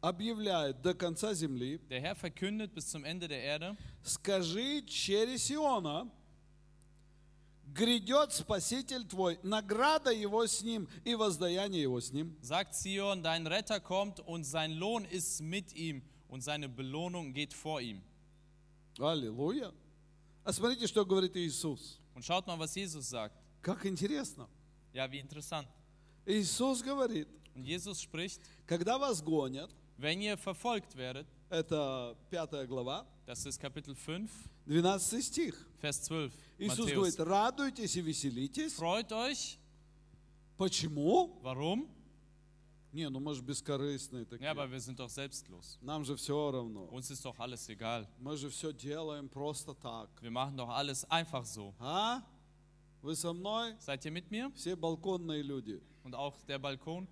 объявляет до конца земли, der Herr verkündet bis zum Ende der Erde, скажи через Сиона, грядет Спаситель твой, награда его с ним и воздаяние его с ним. sagt Zion, dein Retter kommt und sein Lohn ist mit ihm und seine Belohnung geht vor ihm. Аллилуйя. А смотрите, что говорит Иисус. Und schaut mal, was Jesus sagt. Как интересно. Ja, wie interessant. Иисус говорит, Jesus spricht, когда вас гонят, wenn ihr verfolgt werdet, это пятая глава, das ist Kapitel 5, 12 стих. Vers 12, Иисус Matthäus, говорит, радуйтесь и веселитесь. freut euch. Почему? Warum? Не, ну мы же бескорыстные такие. Ja, aber wir sind doch selbstlos. Нам же все равно. Uns ist doch alles egal. Мы же все делаем просто так. Wir machen doch alles einfach so. А? Вы со мной? Seid ihr mit mir? Все балконные люди. Und auch der Balkon?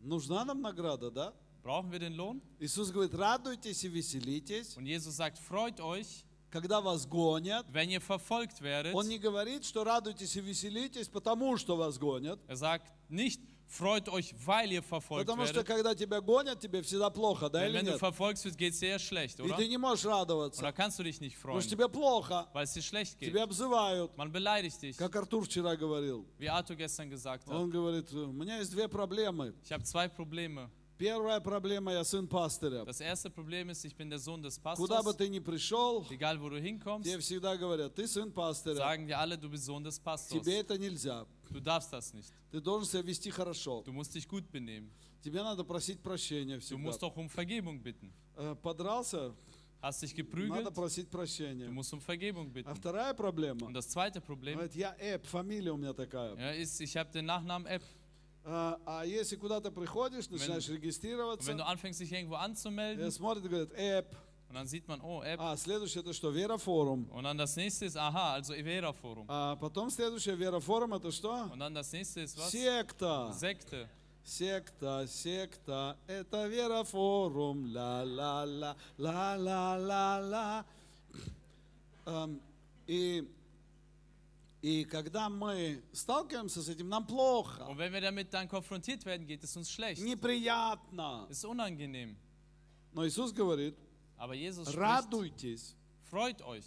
Нужна нам награда, да? Brauchen wir den Lohn? Иисус говорит, радуйтесь и веселитесь, Und Jesus sagt, freut euch, когда вас гонят. wenn ihr verfolgt werdet. Он не говорит, что радуйтесь и веселитесь, потому что вас гонят. Er sagt nicht, freut euch, weil ihr verfolgt Потому что когда тебя гонят, тебе всегда плохо, да Denn или wenn du нет? verfolgst wirst, geht es sehr schlecht, И oder? ты не можешь радоваться, Oder kannst du dich nicht потому freuen, что тебе плохо. weil es dir schlecht geht? Тебя обзывают, Man beleidigt dich, как Артур вчера говорил. wie Arthur gestern gesagt hat. Он говорит, у меня есть две проблемы. Ich habe zwei Probleme. Первая проблема, я сын пастыря. Das erste Problem ist, ich bin der Sohn des Куда бы Pastors. ты ни пришел, Egal, wo du hinkommst, тебе всегда говорят, ты сын пастыря, sagen dir alle, du bist Sohn des Pastors. тебе это нельзя. Du darfst das nicht. Ты должен себя вести хорошо. Du musst dich gut benehmen. Тебе надо просить прощения Du всегда. musst auch um Vergebung bitten. Э, Подрался, Hast dich надо geprügelt, просить du прощения. musst um Vergebung А bitten. вторая проблема, Und das zweite Problem говорит, я Эп, фамилия у меня такая. ja, ist, ich habe den Nachnamen App. А, а если куда-то приходишь, начинаешь Und wenn регистрироваться, du anfängst, dich irgendwo э, anzumelden, смотрит и говорит, Эп. und dann sieht man, oh, App. А следующее это что? Верофорум. Und dann das nächste ist, aha, also Evera Forum. А потом следующее Верофорум это что? Und dann das nächste ist was? Секта. Sekte. Секта, секта, это Верофорум. Ла-ла-ла, ла-ла-ла-ла. Эм, И, и когда мы сталкиваемся с этим, нам плохо, Und wenn wir damit dann konfrontiert werden, geht es uns schlecht. неприятно. Es ist unangenehm. Но Иисус говорит, Aber Jesus spricht, радуйтесь freut euch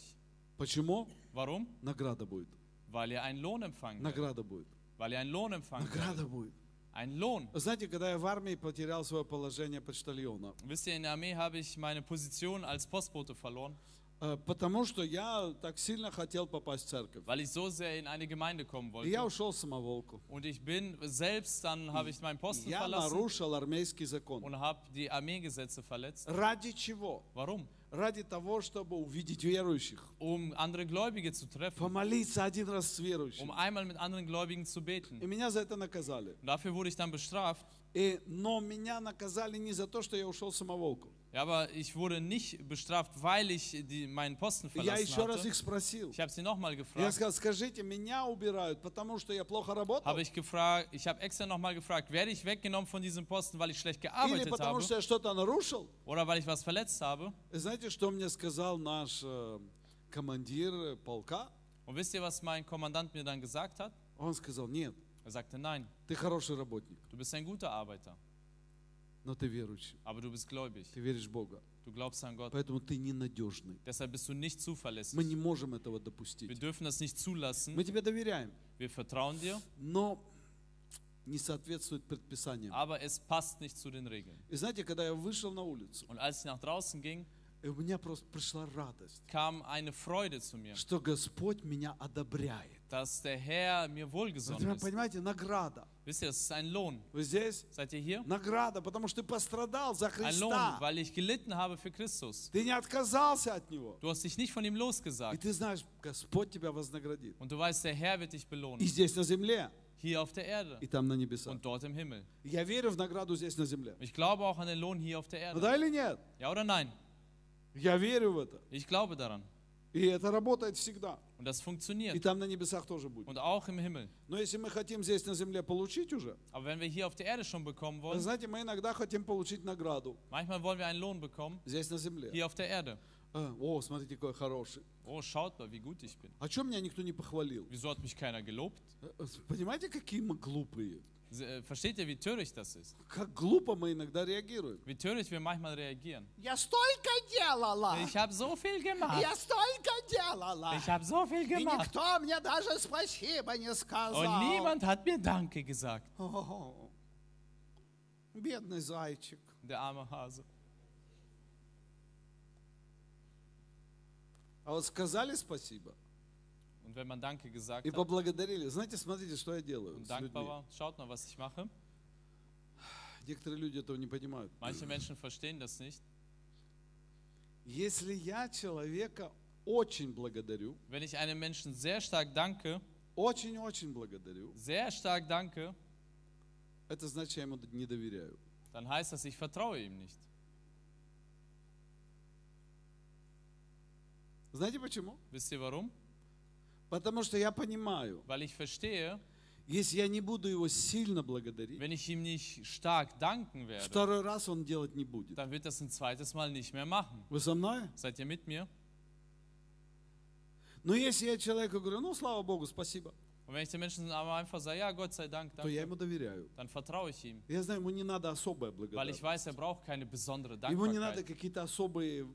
Почему? Warum? Награда будет. Weil ihr einen Lohn empfangen werdet. Награда будет. Weil ihr einen Lohn empfangen werdet. Награда будет. Ein Lohn. Знаете, когда я в армии потерял свое положение почтальона, Wisst ihr, in der Armee habe ich meine Position als Postbote verloren, э, потому что я так сильно хотел попасть в церковь. weil ich so sehr in eine Gemeinde kommen И я wollte. ушел самоволку. Und ich bin selbst, dann habe ich meinen Posten Я verlassen нарушил армейский закон. und habe die Armeegesetze verletzt. Ради чего? Warum? Ради того, чтобы увидеть верующих. Um andere Gläubige zu treffen, Помолиться один раз с верующим. um einmal mit anderen Gläubigen zu beten. И меня за это наказали. Und dafür wurde ich dann bestraft. И, но меня наказали не за то, что я ушел самоволку. Ja, aber ich wurde nicht bestraft, weil ich die, meinen Posten Я verlassen еще раз hatte. их спросил. Ich habe sie nochmal Я gefragt. сказал, скажите, меня убирают, потому что я плохо работал? Habe ich gefragt, ich habe extra nochmal gefragt, werde ich weggenommen von diesem Posten, weil ich schlecht Или gearbeitet потому habe что я что-то нарушил? oder weil ich was verletzt habe? И знаете, что мне сказал наш э, командир полка? Und wisst ihr, was mein Kommandant mir dann gesagt hat? Он сказал, нет, Er sagte, nein, ты хороший работник, du bist ein guter Arbeiter, Но ты верующий, aber du bist gläubig. ты веришь в Бога, Du glaubst an Gott. поэтому ты ненадежный. Deshalb bist du nicht Мы zuverlässig. не можем этого Wir допустить. dürfen das nicht zulassen. Мы тебе доверяем, Wir vertrauen dir, но не соответствует предписаниям. aber es passt nicht zu den Regeln. И знаете, когда я вышел на улицу, Und als ich nach draußen ging, и у меня просто пришла радость, kam eine Freude zu mir, что Господь меня одобряет. dass der Herr mir wohlgesonnen ist. понимаете, награда. Wisst ihr, das ist ein Lohn. Вы здесь? Seid ihr hier? Награда, потому что ты пострадал за Ein Lohn, Христа. weil ich gelitten habe für Christus. Ты не отказался от Него. Du hast dich nicht von ihm И losgesagt. ты знаешь, Господь тебя вознаградит. Und du weißt, der Herr wird dich И belohnen. здесь на земле, Hier auf der Erde и там на небесах. und dort im Himmel. Я верю в награду здесь на земле. Ich glaube auch an den Lohn hier auf der Erde. Да или нет? Ja oder nein? Я верю в это. Ich glaube daran. И это работает всегда. Und das И funktioniert. там на небесах тоже будет. Und auch im Himmel. Но если мы хотим здесь на земле получить уже, Aber wenn wir hier auf der Erde schon bekommen wollen, знаете, мы иногда хотим получить награду manchmal wollen wir einen Lohn bekommen, здесь на земле. hier auf der Erde. А, О, смотрите, какой хороший. Oh, schaut mal, wie gut ich bin. А чем меня никто не похвалил? Wieso hat mich keiner gelobt? Э, Понимаете, какие мы глупые? Äh, Versteht ihr, wie töricht das ist? Как глупо мы иногда реагируем. Wie töricht wir manchmal reagieren? Я столько делала. Ich habe so viel gemacht. Я столько делала. Ich habe so viel И gemacht. никто мне даже спасибо не сказал. Und niemand hat mir Danke gesagt. О, Бедный зайчик. Der arme Hase. А вот сказали спасибо wenn man Danke gesagt и hat поблагодарили. Знаете, смотрите, что я делаю und с людьми. dankbar war, schaut mal, was ich mache. Некоторые люди этого не понимают. Manche Menschen verstehen das nicht. Если я человека очень благодарю, Wenn ich einem Menschen sehr stark danke, очень-очень благодарю, sehr stark danke, это значит, я ему не доверяю. dann heißt das, ich vertraue ihm nicht. Знаете почему? Wisst ihr warum? Потому что я понимаю, Weil ich verstehe, если я не буду его сильно благодарить, wenn ich ihm nicht stark danken werde, второй раз он делать не будет. dann wird das ein zweites Mal nicht mehr machen. Вы со мной? Seid ihr mit mir? Но если я человеку говорю, ну, слава Богу, спасибо, Und wenn ich den Menschen einfach sage, ja, Gott sei Dank, то я danke, ему доверяю. dann vertraue ich ihm. Я знаю, ему не надо особая Weil ich благодарность. weiß, er braucht keine besondere Ему не надо Dankbarkeit. какие-то особые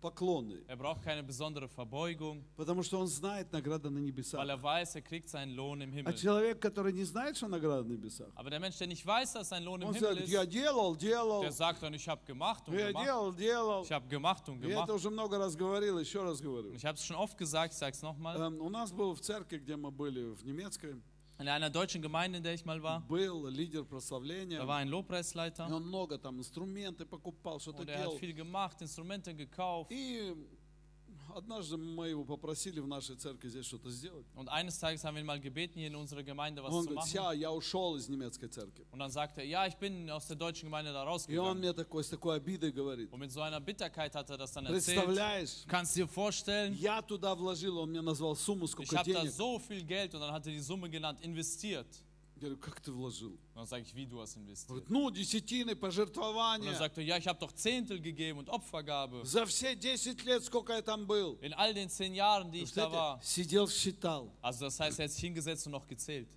поклоны, Er braucht keine besondere Verbeugung, потому что он знает награда на небесах. weil er weiß, er kriegt seinen Lohn im А Himmel. человек, который не знает, что награда на небесах, Aber der Mensch, der nicht weiß, dass sein Lohn im Himmel я ist, делал, делал, der sagt dann, ich habe gemacht und я gemacht. делал, делал. Ich habe gemacht und Я это gemacht. уже много раз говорил, еще раз говорю. Ich habe es schon oft gesagt, ich sage es nochmal. Эм, У нас был в церкви, где мы были, в немецкой, In einer deutschen Gemeinde, in der ich mal war, был лидер прославления. da war ein И Lobpreisleiter он много там инструменты покупал, что-то und er hat делал. viel gemacht, Instrumente gekauft. И Однажды мы его попросили в нашей церкви здесь что-то сделать. Und eines Tages haben wir ihn mal gebeten, hier in unserer Gemeinde was Он zu говорит, machen. все, я ушел из немецкой церкви. Und dann sagte er, ja, ich bin aus der deutschen Gemeinde da И он rausgegangen. мне такой, с такой обидой говорит, Und mit so einer Bitterkeit hat er das dann erzählt. представляешь, kannst dir vorstellen, я туда вложил, он мне назвал сумму, ich сколько habe da денег. so viel Geld und dann hat er die Summe genannt, investiert. Я говорю, как ты вложил? Und dann sage ich, wie du hast Он investiert. говорит, ну, десятины, Und dann пожертвования. sagt er, ja, ich habe doch Zehntel gegeben und Opfergabe. За все 10 лет, сколько я там был. In all den zehn Jahren, die ich da war. сидел, считал. Also das heißt, er hat sich hingesetzt und noch gezählt.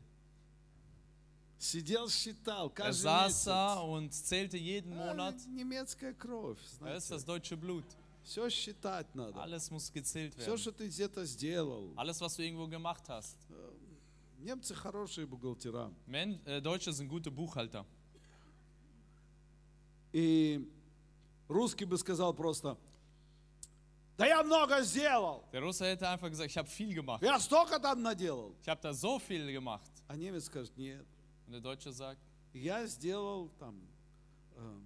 Сидел, считал. Er Каждый saß месяц. da und zählte jeden А, Monat. Немецкая кровь, Das ist das знаете. deutsche Blut. Все считать надо. Alles muss gezählt Все, werden. что ты где-то сделал. Alles, was du irgendwo gemacht hast. Немцы хорошие бухгалтера. Men, äh, Deutsche sind gute Buchhalter. И русский бы сказал просто, да я много сделал. Der Russe hätte einfach gesagt, ich habe viel gemacht. Я столько там наделал. Ich habe da so viel gemacht. А немец скажет, нет, Und der Deutsche sagt, я сделал там э,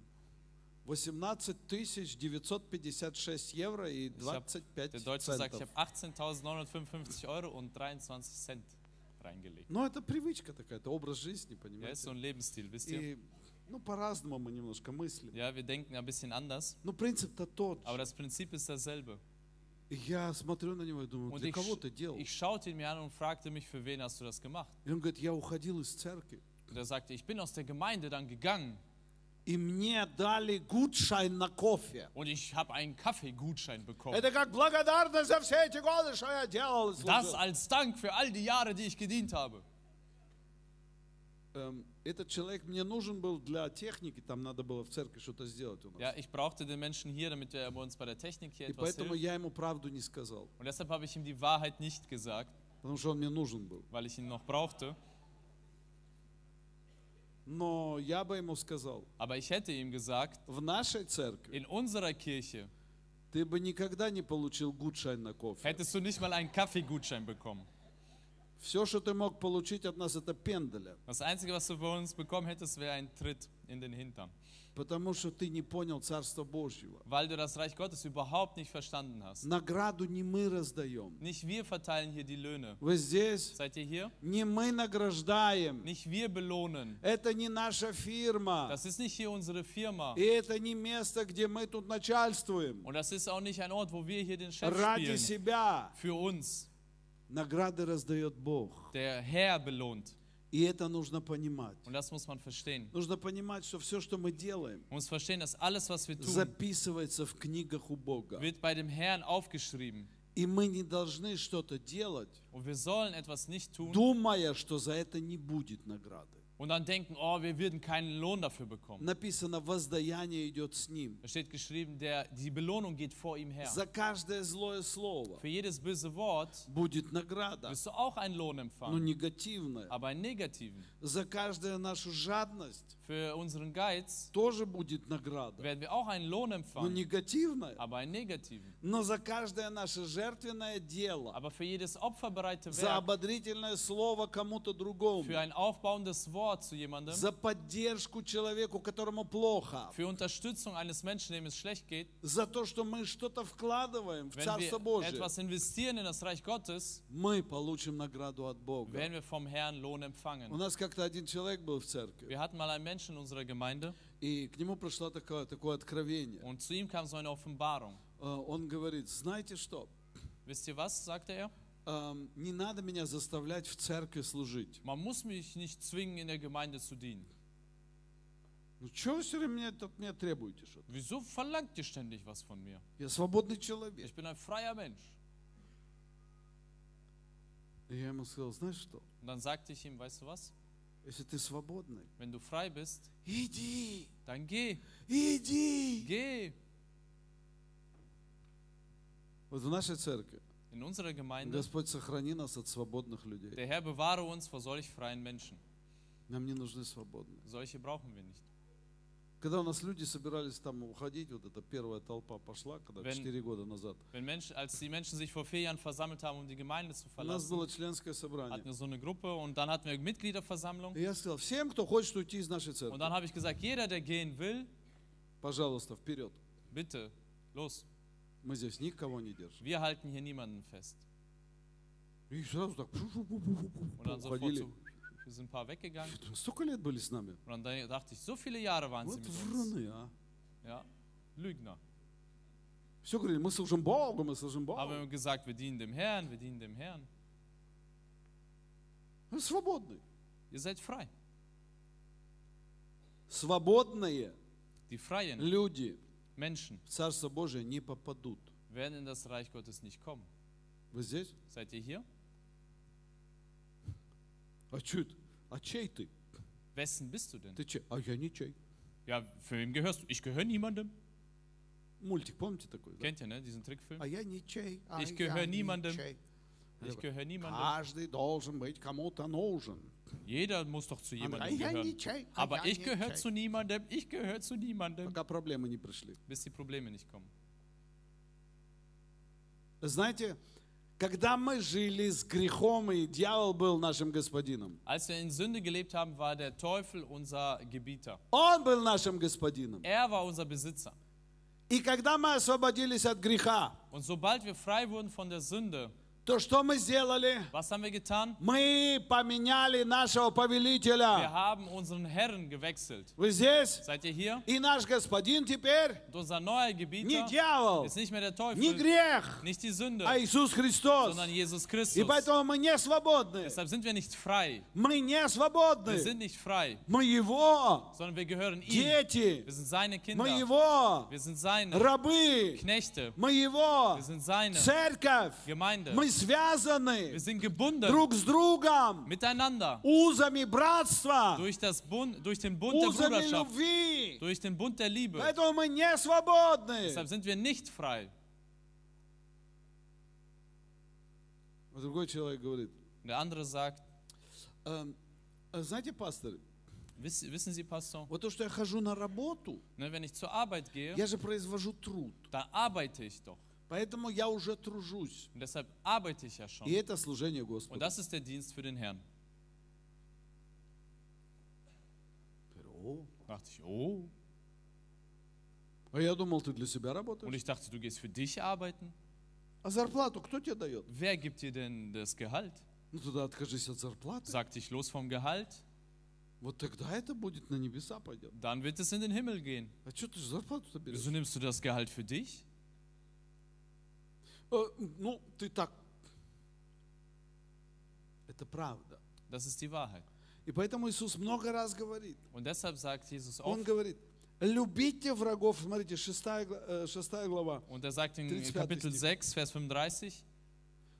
18 956 евро и ich hab, 25 der Deutsche sagt, ich habe 18.955 Euro und 23 Cent reingelegt. Но это привычка такая, это образ жизни, Ja, ist so понимаете? ein Lebensstil, wisst ihr? И ну, по-разному мы немножко мыслим. Ja, wir denken ein bisschen anders, Но принцип-то тот. aber das Prinzip ist dasselbe. Я смотрю на него и думаю, Und для ich, кого ты делал? ich schaute ihn mir an und fragte mich, für wen hast du das gemacht? И он говорит, я уходил из церкви. Und er sagte, ich bin aus der Gemeinde dann gegangen И мне дали гудшайн на кофе. und ich habe einen Kaffeegutschein bekommen. Это как благодарность за все эти годы, что я делал. Das als Dank für all die Jahre, die ich gedient habe. Эм, Этот человек мне нужен был для техники, там надо было в церкви что-то сделать у нас. Ja, ich brauchte den Menschen hier, damit er bei uns bei der Technik hier И etwas поэтому hilft. я ему правду не сказал, Und deshalb habe ich ihm die Wahrheit nicht gesagt, потому что он мне нужен был. weil ich ihn noch brauchte. Но я бы ему сказал, Aber ich hätte ihm gesagt, в нашей церкви in unserer Kirche ты бы никогда не получил гудшайн на кофе. hättest du nicht mal einen Kaffeegutschein bekommen. Все, что ты мог получить от нас, это пенделя. Das Einzige, was du bei uns bekommen hättest, wäre ein Tritt in den Hintern. Потому что ты не понял Царство Божьего. Weil du das Reich Gottes überhaupt nicht verstanden hast. Награду не мы раздаем. Nicht wir verteilen hier die Löhne. Вы здесь? Seid ihr hier? Не мы награждаем. Nicht wir belohnen. Это не наша фирма. Das ist nicht hier unsere Firma. И это не место, где мы тут начальствуем. Und das ist auch nicht ein Ort, wo wir hier den Chef Ради spielen. себя. Für uns. Награды раздает Бог. Der Herr belohnt. И это нужно понимать. Und das muss man verstehen. Нужно понимать, что все, что мы делаем, Man muss verstehen, dass alles, was wir tun, записывается в книгах у Бога. wird bei dem Herrn aufgeschrieben. И мы не должны что-то делать, Und wir sollen etwas nicht tun думая, что за это не будет награды. Und dann denken, oh, wir würden keinen Lohn dafür bekommen. Написано, воздаяние идет с ним. Da steht geschrieben, der, die Belohnung geht vor ihm her. За каждое злое слово Für jedes böse Wort будет награда, wirst du auch einen Lohn но empfangen, негативная. aber einen negativen. За каждую нашу жадность Für unseren Geiz тоже будет награда, werden wir auch einen Lohn но empfangen, негативная. aber einen negativen. Но за каждое наше жертвенное дело, Aber für jedes opferbereite за Werk, ободрительное слово кому-то другому, für ein aufbauendes Wort zu jemandem, за поддержку человеку, которому плохо, für Unterstützung eines Menschen, dem es schlecht geht, за то, что мы что-то вкладываем в wenn Царство wir Божие, etwas investieren in das Reich Gottes, мы получим награду от Бога. werden wir vom Herrn Lohn У empfangen. нас как-то один человек был в церкви, Wir hatten mal einen Menschen in unserer Gemeinde и к нему пришло такое, такое откровение. und zu ihm kam so eine Offenbarung. Э, Он говорит, знаете что, Wisst ihr was, sagte er? Эм, не надо меня заставлять в церкви служить. Man muss mich nicht zwingen, in der Gemeinde zu dienen. Ну что вы все время от меня требуете что-то? Wieso verlangt ihr ständig was von mir? Я свободный человек. Ich bin ein freier Mensch. И я ему сказал, знаешь что, Und dann sagte ich ihm, weißt du was? если ты свободный, Wenn du frei bist, иди, dann geh, иди. geh. Вот в нашей церкви In unserer Gemeinde, Господь сохрани нас от свободных людей. der Herr bewahre uns vor solch freien Menschen. Нам не нужны свободные. Solche brauchen wir nicht. Когда у нас люди собирались там уходить, вот эта первая толпа пошла, когда Wenn- 4 года назад, Wenn Menschen, als die Menschen sich vor vier Jahren versammelt haben, um die Gemeinde zu у нас verlassen, было членское собрание. hatten wir so eine Gruppe und dann hatten wir Mitgliederversammlung. И я сказал, всем, кто хочет уйти из нашей Und церкви, dann habe ich gesagt, jeder, der gehen will, пожалуйста, вперед. bitte, los. Мы здесь никого не держим. Wir halten hier niemanden fest. И сразу так Und dann sofort уходили. so, wir sind ein paar weggegangen. Столько лет были с нами. Und dann dachte ich, so viele Jahre waren sie Вот mit uns. вруны, а. Ja, Lügner. Все говорили, мы служим Богу, мы служим Богу. Haben wir gesagt, wir dienen dem Herrn, wir dienen dem Herrn. Мы свободны. Ihr seid frei. Свободные Die freien люди Menschen в Царство Божие не попадут. werden in das Reich Gottes nicht kommen. Вы здесь? Seid ihr hier? А чё это? А чей ты? Wessen bist du denn? Ты чей? А я ничей. Ja, für wem gehörst du? Ich gehöre niemandem. Мультик, помните такой? да? Kennt ihr, ne, diesen Trickfilm? А я ничей. а Ich я gehöre niemandem. ничей. Ich gehöre niemandem. Каждый должен быть кому-то нужен. Jeder muss doch zu А jemandem я gehören. ничей. а Aber я ich gehöre ничей. zu niemandem, ich gehöre zu niemandem, Пока проблемы не пришли. bis die Probleme nicht kommen. Знаете, когда мы жили с грехом, и дьявол был нашим господином, Als wir in Sünde gelebt haben, war der Teufel unser Gebieter. он был нашим господином. Er war unser Besitzer. И когда мы освободились от греха, Und sobald wir frei wurden von der Sünde, то что мы сделали? was haben wir getan? Мы поменяли нашего Wir повелителя. haben unseren Herrn gewechselt. Вы здесь? Seid ihr hier? И наш господин теперь Und unser neuer не Gebieter дьявол, ist nicht mehr der не Teufel, грех, nicht die Sünde, а Иисус Христос. sondern Jesus И Christus. поэтому мы не свободны. Deshalb sind wir nicht frei. Мы не Wir свободны. sind nicht frei, Мы Его sondern wir gehören ihm. дети. Wir sind seine Мы Kinder. Его Wir sind seine рабы. Knechte. Мы Его Wir sind seine церковь. Gemeinde. Мы связаны Wir sind gebunden друг с другом miteinander узами братства, durch, das Bund, durch den Bund der узами Bruderschaft, любви. durch den Bund der Liebe. Поэтому мы не свободны. Deshalb sind wir nicht frei. А Другой человек говорит, Der andere sagt, «Эм, э, знаете, пастор, wiss, wissen Sie, Pastor, вот то, что я хожу на работу, ne, wenn ich zur Arbeit gehe, я же произвожу труд. da arbeite ich doch. Поэтому я уже тружусь. Und deshalb arbeite ich ja И schon. это служение Und Господу. das ist der Dienst für den Herrn. Da dachte ich, oh. А я думал, ты для себя Und работаешь. ich dachte, du gehst für dich arbeiten? А зарплату кто тебе дает? Wer gibt dir denn das Gehalt? Ну тогда откажись от зарплаты. Sag dich los vom Gehalt, Вот тогда это будет на небеса пойдет. dann wird es in den Himmel gehen. А что ты зарплату-то берешь? Wieso nimmst du das Gehalt für dich? Э, Ну, ты так. Это правда. Das ist die Wahrheit. И поэтому Иисус много раз говорит. Und deshalb sagt Jesus auch, Он говорит, любите врагов. Смотрите, 6, глава. und er sagt in 35. Kapitel Stich. 6, Vers 35,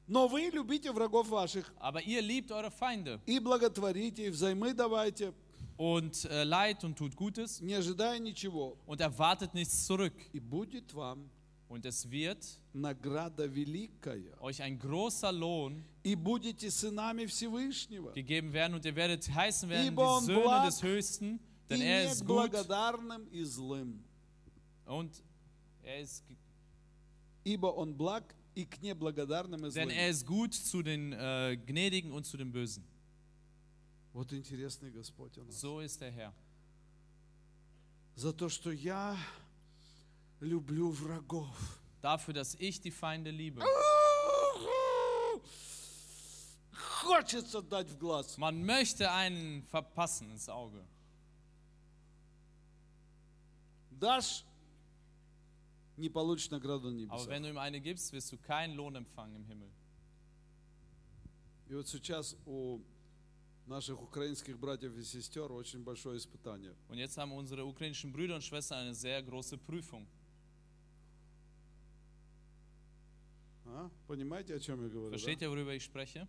Но вы любите врагов ваших aber ihr liebt eure Feinde и благотворите, и взаймы давайте, und äh, leid und tut Gutes не ожидая ничего. und erwartet nichts zurück. И будет вам Und es wird награда великая. euch ein großer Lohn И будете сынами Всевышнего. gegeben werden und ihr werdet heißen werden Ибо он die Söhne благ des Höchsten, И denn er не ist к gut благодарным и злым. und er ist, Ибо он благ и к неблагодарным и denn злым. er ist gut zu den äh, Gnädigen und zu den Bösen. Вот интересный Господь у нас. So ist der Herr. За то, что я люблю врагов. Dafür, dass ich die Feinde liebe. Хочется дать в глаз. Man möchte einen verpassen ins Auge. Дашь, не получишь награду на Aber небесах. wenn du ihm eine gibst, wirst du keinen Lohn empfangen im Himmel. И вот сейчас у наших украинских братьев и сестер очень большое испытание. Und jetzt haben unsere ukrainischen Brüder und Schwestern eine sehr große Prüfung. А? Понимаете, о чем я говорю? Versteht ihr, worüber ich spreche?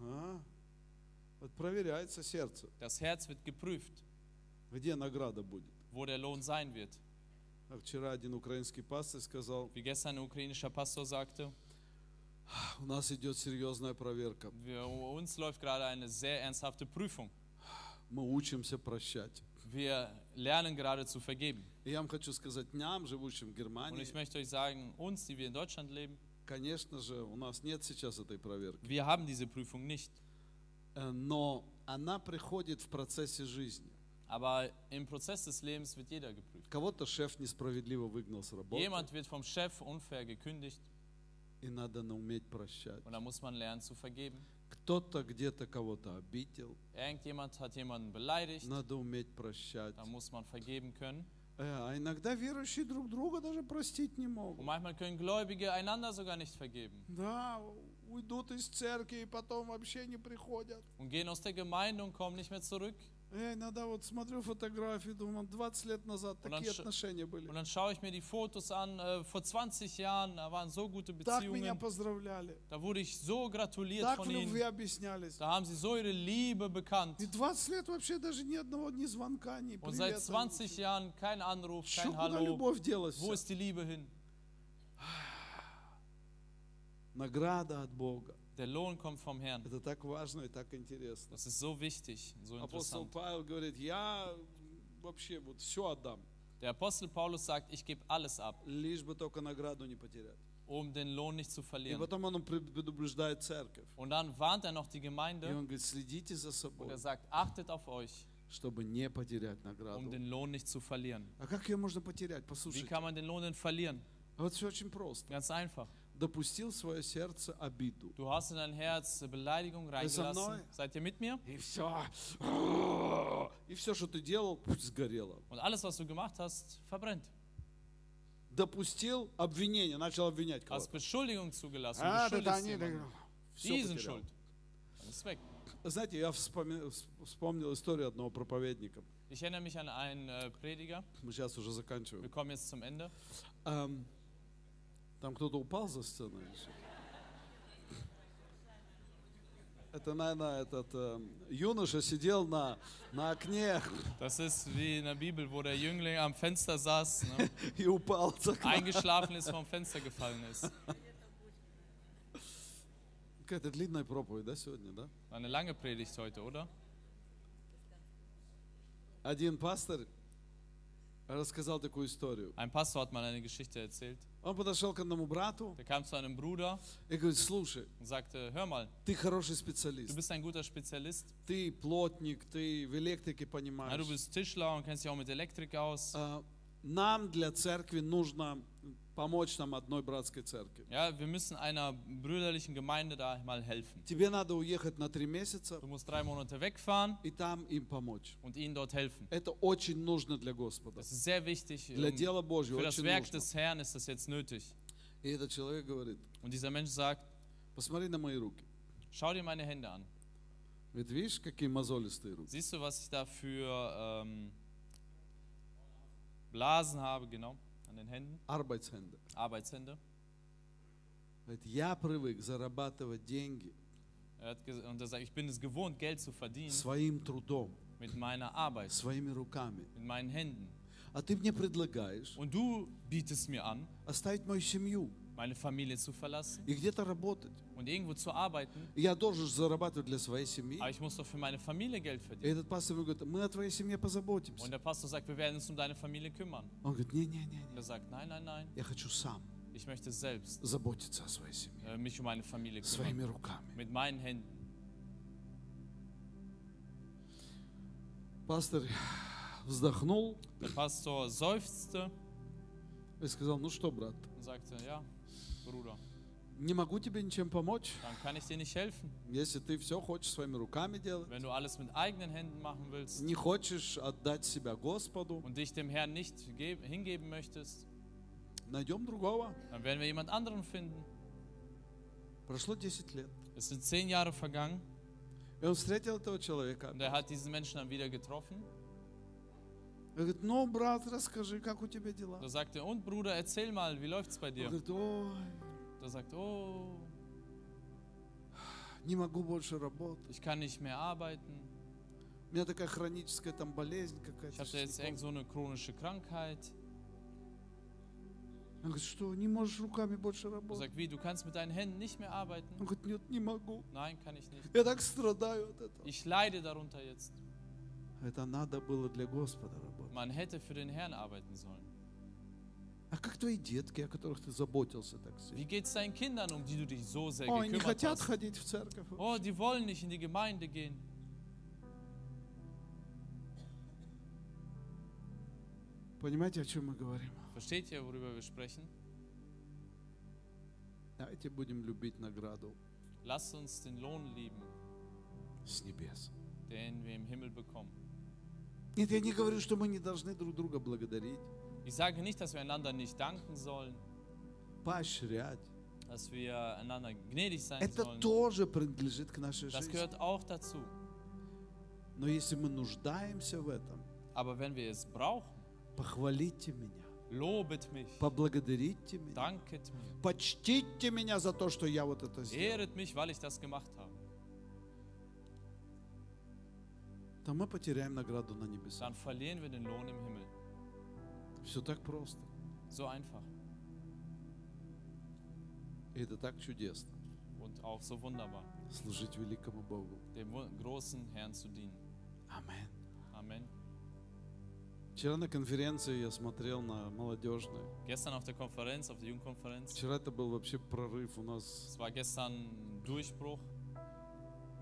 А? Вот проверяется сердце. Das Herz wird geprüft, Где награда будет? wo der Lohn sein wird. А вчера один украинский пастор сказал, Wie gestern ein ukrainischer Pastor sagte, у нас идет серьезная проверка. wir, uns läuft gerade eine sehr ernsthafte Prüfung. Мы учимся прощать. Wir lernen gerade zu vergeben. И я вам хочу сказать, нам, живущим в Und Германии, ich möchte euch sagen, uns, die wir in Deutschland leben, конечно же, у нас нет сейчас этой проверки. wir haben diese Prüfung nicht. Э, Но она приходит в процессе жизни. Aber im Prozess des Lebens wird jeder geprüft. Кого-то шеф несправедливо выгнал с работы, Jemand wird vom Chef unfair gekündigt и надо уметь прощать. und da muss man lernen zu vergeben. Кто-то где-то кого-то обидел, Irgendjemand hat jemanden beleidigt, надо уметь прощать. da muss man vergeben können. Э, А иногда верующие друг друга даже простить не Und могут. manchmal können Gläubige einander sogar nicht vergeben. Да, уйдут из церкви и потом вообще не приходят. und gehen aus der Gemeinde und kommen nicht mehr zurück. Я иногда вот смотрю фотографии, думаю, 20 лет назад Und такие отношения были. Und dann schaue ich mir die Fotos an, äh, vor 20 Jahren, da waren so gute Так меня Beziehungen, поздравляли. da wurde ich so gratuliert Так von ihnen, объяснялись. da haben sie so ihre Liebe bekannt. И 20 лет вообще даже ни одного ни звонка, ни Und seit привета. 20 Jahren kein Anruf, Чё, kein Hallo. любовь делась? Wo ist die Liebe hin? Награда от Бога. Der Lohn kommt vom Herrn. Это так важно и так интересно. Das ist so wichtig, so Апостол interessant. Павел говорит, я вообще вот все отдам, Der Apostel Paulus sagt, ich gebe alles ab, лишь бы только награду не потерять. um den Lohn nicht zu И verlieren. потом он предупреждает церковь. Und dann warnt er noch die И Gemeinde он говорит, следите за und собой, er sagt, achtet auf euch, чтобы не потерять um награду. den Lohn nicht zu verlieren. А как ее можно потерять? Wie Послушайте, kann man den Lohn denn verlieren? вот все очень просто. Ganz einfach. Допустил в свое сердце обиду. Du hast in dein Herz Beleidigung er reingelassen. Seid ihr mit mir? И все. И все, что ты делал, сгорело. Und alles, was du gemacht hast, verbrennt. Допустил обвинение, начал обвинять Hast кого-то. Beschuldigung zugelassen. А, beschuldigst они, все Die sind потерял. schuld. Dann ist weg. Знаете, я вспоми- вс- вспомнил историю одного проповедника. Ich erinnere mich an einen äh, Prediger. Мы сейчас уже заканчиваем. Wir kommen jetzt zum Ende. Ам, Там кто-то упал за сценой. Это, наверное, этот эм, юноша сидел на, на окне Das ist wie in der Bibel, wo der Jüngling am Fenster saß, ne? и упал с окна. eingeschlafen ist, vom Fenster gefallen ist. Какая-то длинная проповедь, да, сегодня, да? Eine lange Predigt heute, oder? Один пастор рассказал такую историю. Ein Pastor hat mal eine Geschichte erzählt. Он подошел к одному брату Der kam zu einem Bruder и говорит, слушай, und sagte, hör mal, ты хороший du специалист, bist ein guter Spezialist. ты плотник, ты в электрике Ja, понимаешь. du bist Tischler und kennst dich auch mit Elektrik aus. А, Нам для церкви нужно помочь нам одной братской церкви. Ja, wir müssen einer brüderlichen Gemeinde da mal helfen. Тебе надо уехать на три месяца Du musst drei Monate wegfahren и там им помочь. und ihnen dort helfen. Это очень нужно для Господа. Das ist sehr wichtig. Для um- дела Божьего Für das очень Werk нужно. des Herrn ist das jetzt nötig. И этот человек говорит, Und dieser Mensch sagt, посмотри на мои руки. schau dir meine Hände an. Говорит, видишь, какие мозолистые руки. Siehst du, was ich da für ähm, Blasen habe, genau, an den Händen? Arbeitshände. Arbeitshände. Говорит, я привык зарабатывать деньги Er hat ges- und er sagt, ich bin es gewohnt, Geld zu verdienen своим трудом, mit meiner Arbeit, своими руками. mit meinen Händen. А ты мне предлагаешь Und du bietest mir an, оставить мою семью meine Familie zu verlassen и где-то работать. und irgendwo zu arbeiten. И Я должен зарабатывать для своей семьи. Aber ich muss doch für meine Familie Geld И verdienen. этот пастор ему говорит, мы о твоей семье позаботимся. Und der Pastor sagt, wir werden uns um deine Familie kümmern. Он говорит, не-не-не, Und er sagt, nein, nein, nein, я хочу сам ich möchte selbst заботиться о своей семье. äh, mich um meine Familie kümmern. Своими руками. Mit meinen Händen. Пастор вздохнул Der Pastor seufzte и сказал, ну что, брат, und sagte, ja, Bruder, не могу тебе ничем помочь, dann kann ich dir nicht helfen. если ты все хочешь своими руками делать, Wenn du alles mit eigenen Händen machen willst не хочешь отдать себя Господу, und dich dem Herrn nicht ge- hingeben möchtest, найдем другого. dann werden wir jemand anderen finden. Прошло 10 лет. Es sind zehn Jahre vergangen И он встретил этого человека. und er hat diesen Menschen dann wieder getroffen. И говорит, ну, брат, расскажи, как у тебя дела? Da sagte er, und Bruder, erzähl mal, wie läuft's bei Он dir? говорит, ой, Da sagt, oh, не могу больше работать. ich kann nicht mehr arbeiten. У меня такая хроническая там болезнь Ich какая-то. hatte jetzt irgend so eine chronische Krankheit. Он говорит, что, не можешь руками больше Er работать? sagt, wie, du kannst mit deinen Händen nicht mehr arbeiten? Он говорит, нет, не могу. Nein, kann ich nicht. Я так страдаю от этого. Ich leide darunter jetzt. Это надо было для Господа работать. Man hätte für den Herrn arbeiten sollen. А как твои детки, о которых ты заботился так Wie сильно? geht's deinen Kindern, um die du dich so sehr не gekümmert хотят hast? ходить в церковь. Oh, die wollen nicht in die Gemeinde gehen. Понимаете, о чем мы говорим? Versteht ihr, worüber wir sprechen? Давайте будем любить награду Lasst uns den Lohn lieben, с небес. den wir im Himmel bekommen. Нет, я не говорю, что мы не должны друг друга благодарить, Ich sage nicht, dass wir einander nicht danken sollen, поощрять. dass wir einander gnädig sein Это sollen. тоже принадлежит к нашей Das жизни. gehört auch dazu. Но если мы нуждаемся в этом, Aber wenn wir es brauchen, похвалите меня, lobet mich, поблагодарите меня, danket mir, почтите меня за то, что я вот это сделал, ehret mich, weil ich das gemacht habe, то мы потеряем награду на небесах. dann verlieren wir den Lohn im Himmel. Все так просто. So einfach И это так чудесно. und auch so wunderbar, Служить великому Богу. dem großen Herrn zu dienen. Аминь. Amen. Вчера на конференции я смотрел на молодежную. Gestern auf der Konferenz, auf der Jugendkonferenz, Вчера это был вообще прорыв. У нас es war gestern Durchbruch.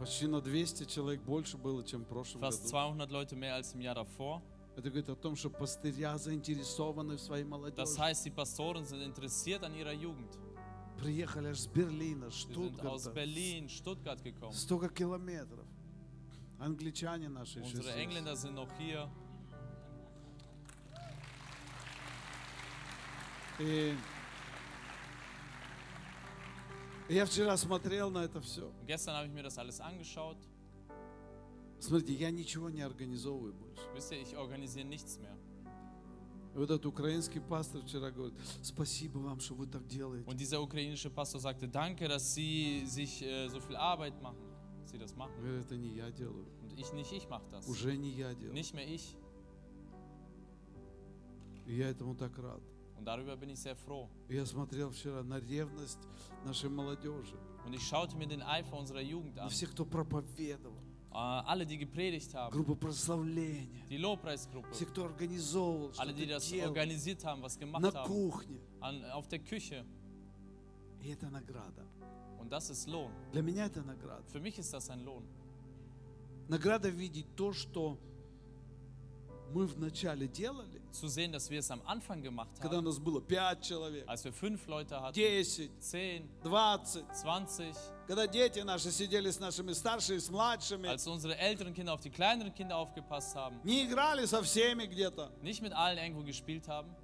Почти на 200 человек больше было, чем в прошлом Fast году. 200 Leute mehr als im Jahr davor. Это говорит о том, что пастыря заинтересованы в своей молодежи. Das heißt, die Pastoren sind interessiert an ihrer Jugend. Приехали аж с Берлина, sind aus Штутгарта. Berlin, Stuttgart gekommen. Столько километров. Англичане наши еще Unsere здесь. Engländer sind noch hier. И я вчера смотрел на это все. Und gestern habe ich mir das alles angeschaut. Смотрите, я ничего не организовываю больше. Wisst ihr, ich organisiere nichts mehr. И вот этот украинский пастор вчера говорит, спасибо вам, что вы так делаете. Und dieser ukrainische Pastor sagte, danke, dass Sie sich äh, so viel Arbeit machen. Dass Sie das machen. Говорит, это не я делаю. Und ich nicht, ich mache das. Уже не я делаю. Nicht mehr ich. И я этому так рад. Und darüber bin ich sehr froh. Я смотрел вчера на ревность нашей молодежи. Und ich schaute mir den Eifer unserer Jugend На an. всех, кто проповедовал. Äh, alle, die gepredigt haben. Группа прославления. Die Lobpreisgruppe. Все, кто организовывал, Alle, die das делал. organisiert haben, was На gemacht haben. кухне. An, auf der Küche. И это награда. Und das ist Lohn. Для меня это награда. Für mich ist das ein Lohn. Награда видеть то, что мы вначале делали, Zu sehen, dass wir es am Anfang gemacht когда у haben, нас было 5 человек, als wir fünf Leute hatten, 10, 10, 20, 20, когда дети наши сидели с нашими старшими, с младшими, als unsere älteren Kinder auf die kleineren Kinder aufgepasst haben, не играли со всеми где-то, nicht mit allen irgendwo gespielt haben,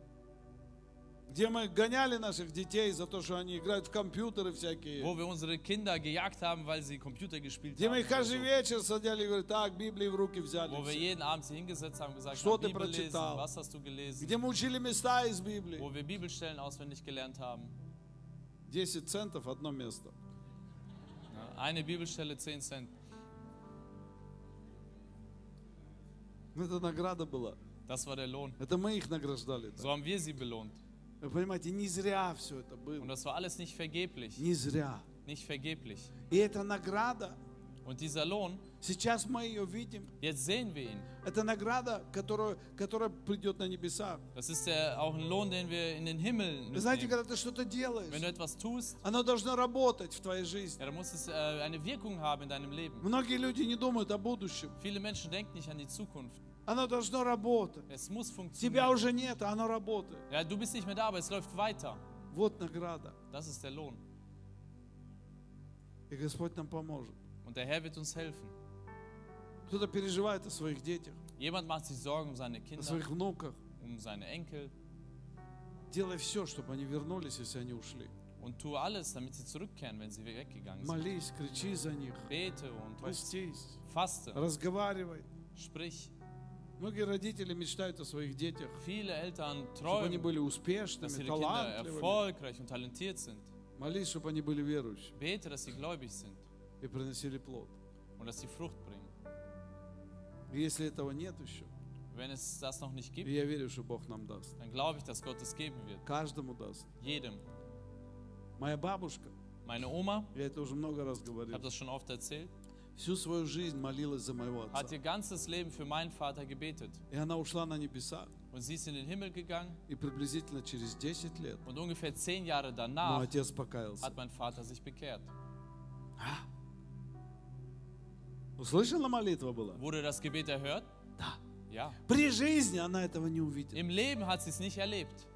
где мы гоняли наших детей за то, что они играют в компьютеры всякие, wo wir unsere Kinder gejagt haben, weil sie Computer gespielt где мы haben, их oder каждый so. вечер садили и говорили, так, Библии в руки взяли, wo wir все». jeden Abend sie hingesetzt haben gesagt Что ты Bibel lesen, прочитал? was hast du gelesen, где мы учили места из Библии. wo wir Bibelstellen auswendig gelernt haben. 10 центов одно место. Eine Bibelstelle 10 Cent. Ну, Это награда была. Das war der Lohn. Это мы их награждали. So haben wir sie belohnt. Вы понимаете, не зря все это Und было. das war alles nicht vergeblich. Не зря. Nicht vergeblich. И эта награда, Und dieser Lohn, сейчас мы ее видим, jetzt sehen wir ihn. это награда, которая, которая придет на небеса. Das ist der, auch ein Lohn, den wir in den Himmel Вы знаете, когда ты что-то делаешь, Wenn du etwas tust, оно должно работать в твоей жизни. ja, dann muss es äh, eine Wirkung haben in deinem Leben. Многие люди не думают о будущем. Viele Menschen denken nicht an die Zukunft. Оно должно работать. Es muss Тебя funktionieren. уже нет, а оно работает. Ja, du bist nicht mehr da, aber es läuft weiter. Вот награда. Das ist der Lohn. И Господь нам поможет. Und der Herr wird uns helfen. Кто-то переживает о своих детях, Jemand macht sich Sorgen um seine о Kinder, своих внуках. um seine Enkel Делай все, чтобы они вернулись, если они ушли. und tue alles, damit sie zurückkehren, wenn sie weggegangen sind. Молись, кричи за них, Bete und постись, faste, разговаривай. sprich. Многие родители мечтают о своих детях, Viele Eltern чтобы они träumen, были dass успешными, ihre Kinder талантливыми. erfolgreich und talentiert sind. Молись, чтобы они были верующими Bete, dass sie gläubig sind и приносили плод. und dass sie Frucht bringen. И если этого нет еще, Wenn es das noch nicht и gibt, я верю, что Бог нам даст, dann glaube ich, dass Gott es geben wird. каждому даст. Jedem. Моя бабушка, Meine Oma, я это уже много раз говорил, habe das schon oft erzählt, всю свою жизнь молилась за моего hat отца. ihr ganzes Leben für meinen Vater gebetet. И она ушла на небеса. Und sie ist in den Himmel gegangen И приблизительно через 10 лет und ungefähr zehn Jahre мой danach отец покаялся. hat mein Vater sich bekehrt. Услышана молитва была? Wurde das Gebet erhört? Да. Ja. При жизни она этого не увидела. Im Leben hat sie es nicht erlebt,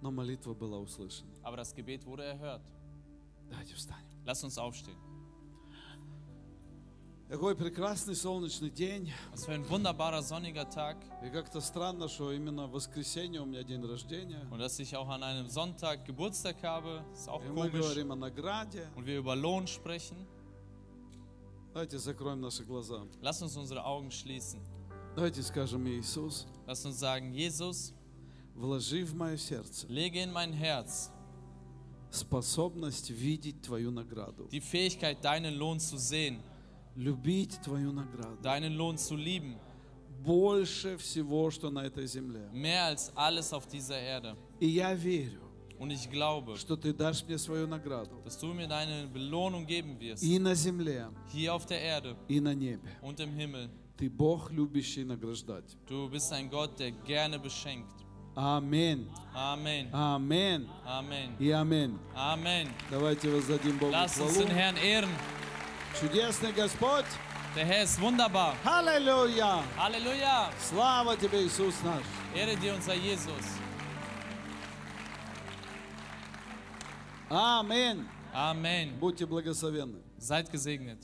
Но молитва была услышана. aber das Gebet wurde erhört. Давайте встанем. Lass uns aufstehen. Какой прекрасный солнечный день. Was für ein wunderbarer sonniger Tag. И как-то странно, что именно в воскресенье у меня день рождения. Und dass ich auch an einem Sonntag Geburtstag habe, ist auch И мы komisch. говорим о награде. Und wir über Lohn sprechen. Давайте закроем наши глаза. Lass uns unsere Augen schließen. Давайте скажем, Иисус, Lass uns sagen, Jesus, вложи в мое сердце lege in mein Herz способность видеть Твою награду, die Fähigkeit, deinen Lohn zu sehen, любить Твою награду deinen Lohn zu lieben, больше всего, что на этой земле. mehr als alles auf dieser Erde. И я верю, Und ich glaube, что Ты дашь мне свою награду dass du mir deine Belohnung geben wirst, и на земле, hier auf der Erde и на небе. und im Himmel. Ты Бог, любящий награждать. Du bist ein Gott, der gerne beschenkt. Аминь. Amen. Аминь. Amen. И аминь. Amen. Давайте воздадим Богу Lass uns хвалу. den Herrn ehren. Чудесный Господь. Der Herr ist wunderbar. Аллилуйя. Halleluja. Слава Тебе, Иисус наш. Ehre dir unser Jesus. Аминь. Amen. Будьте благословенны. Seid gesegnet.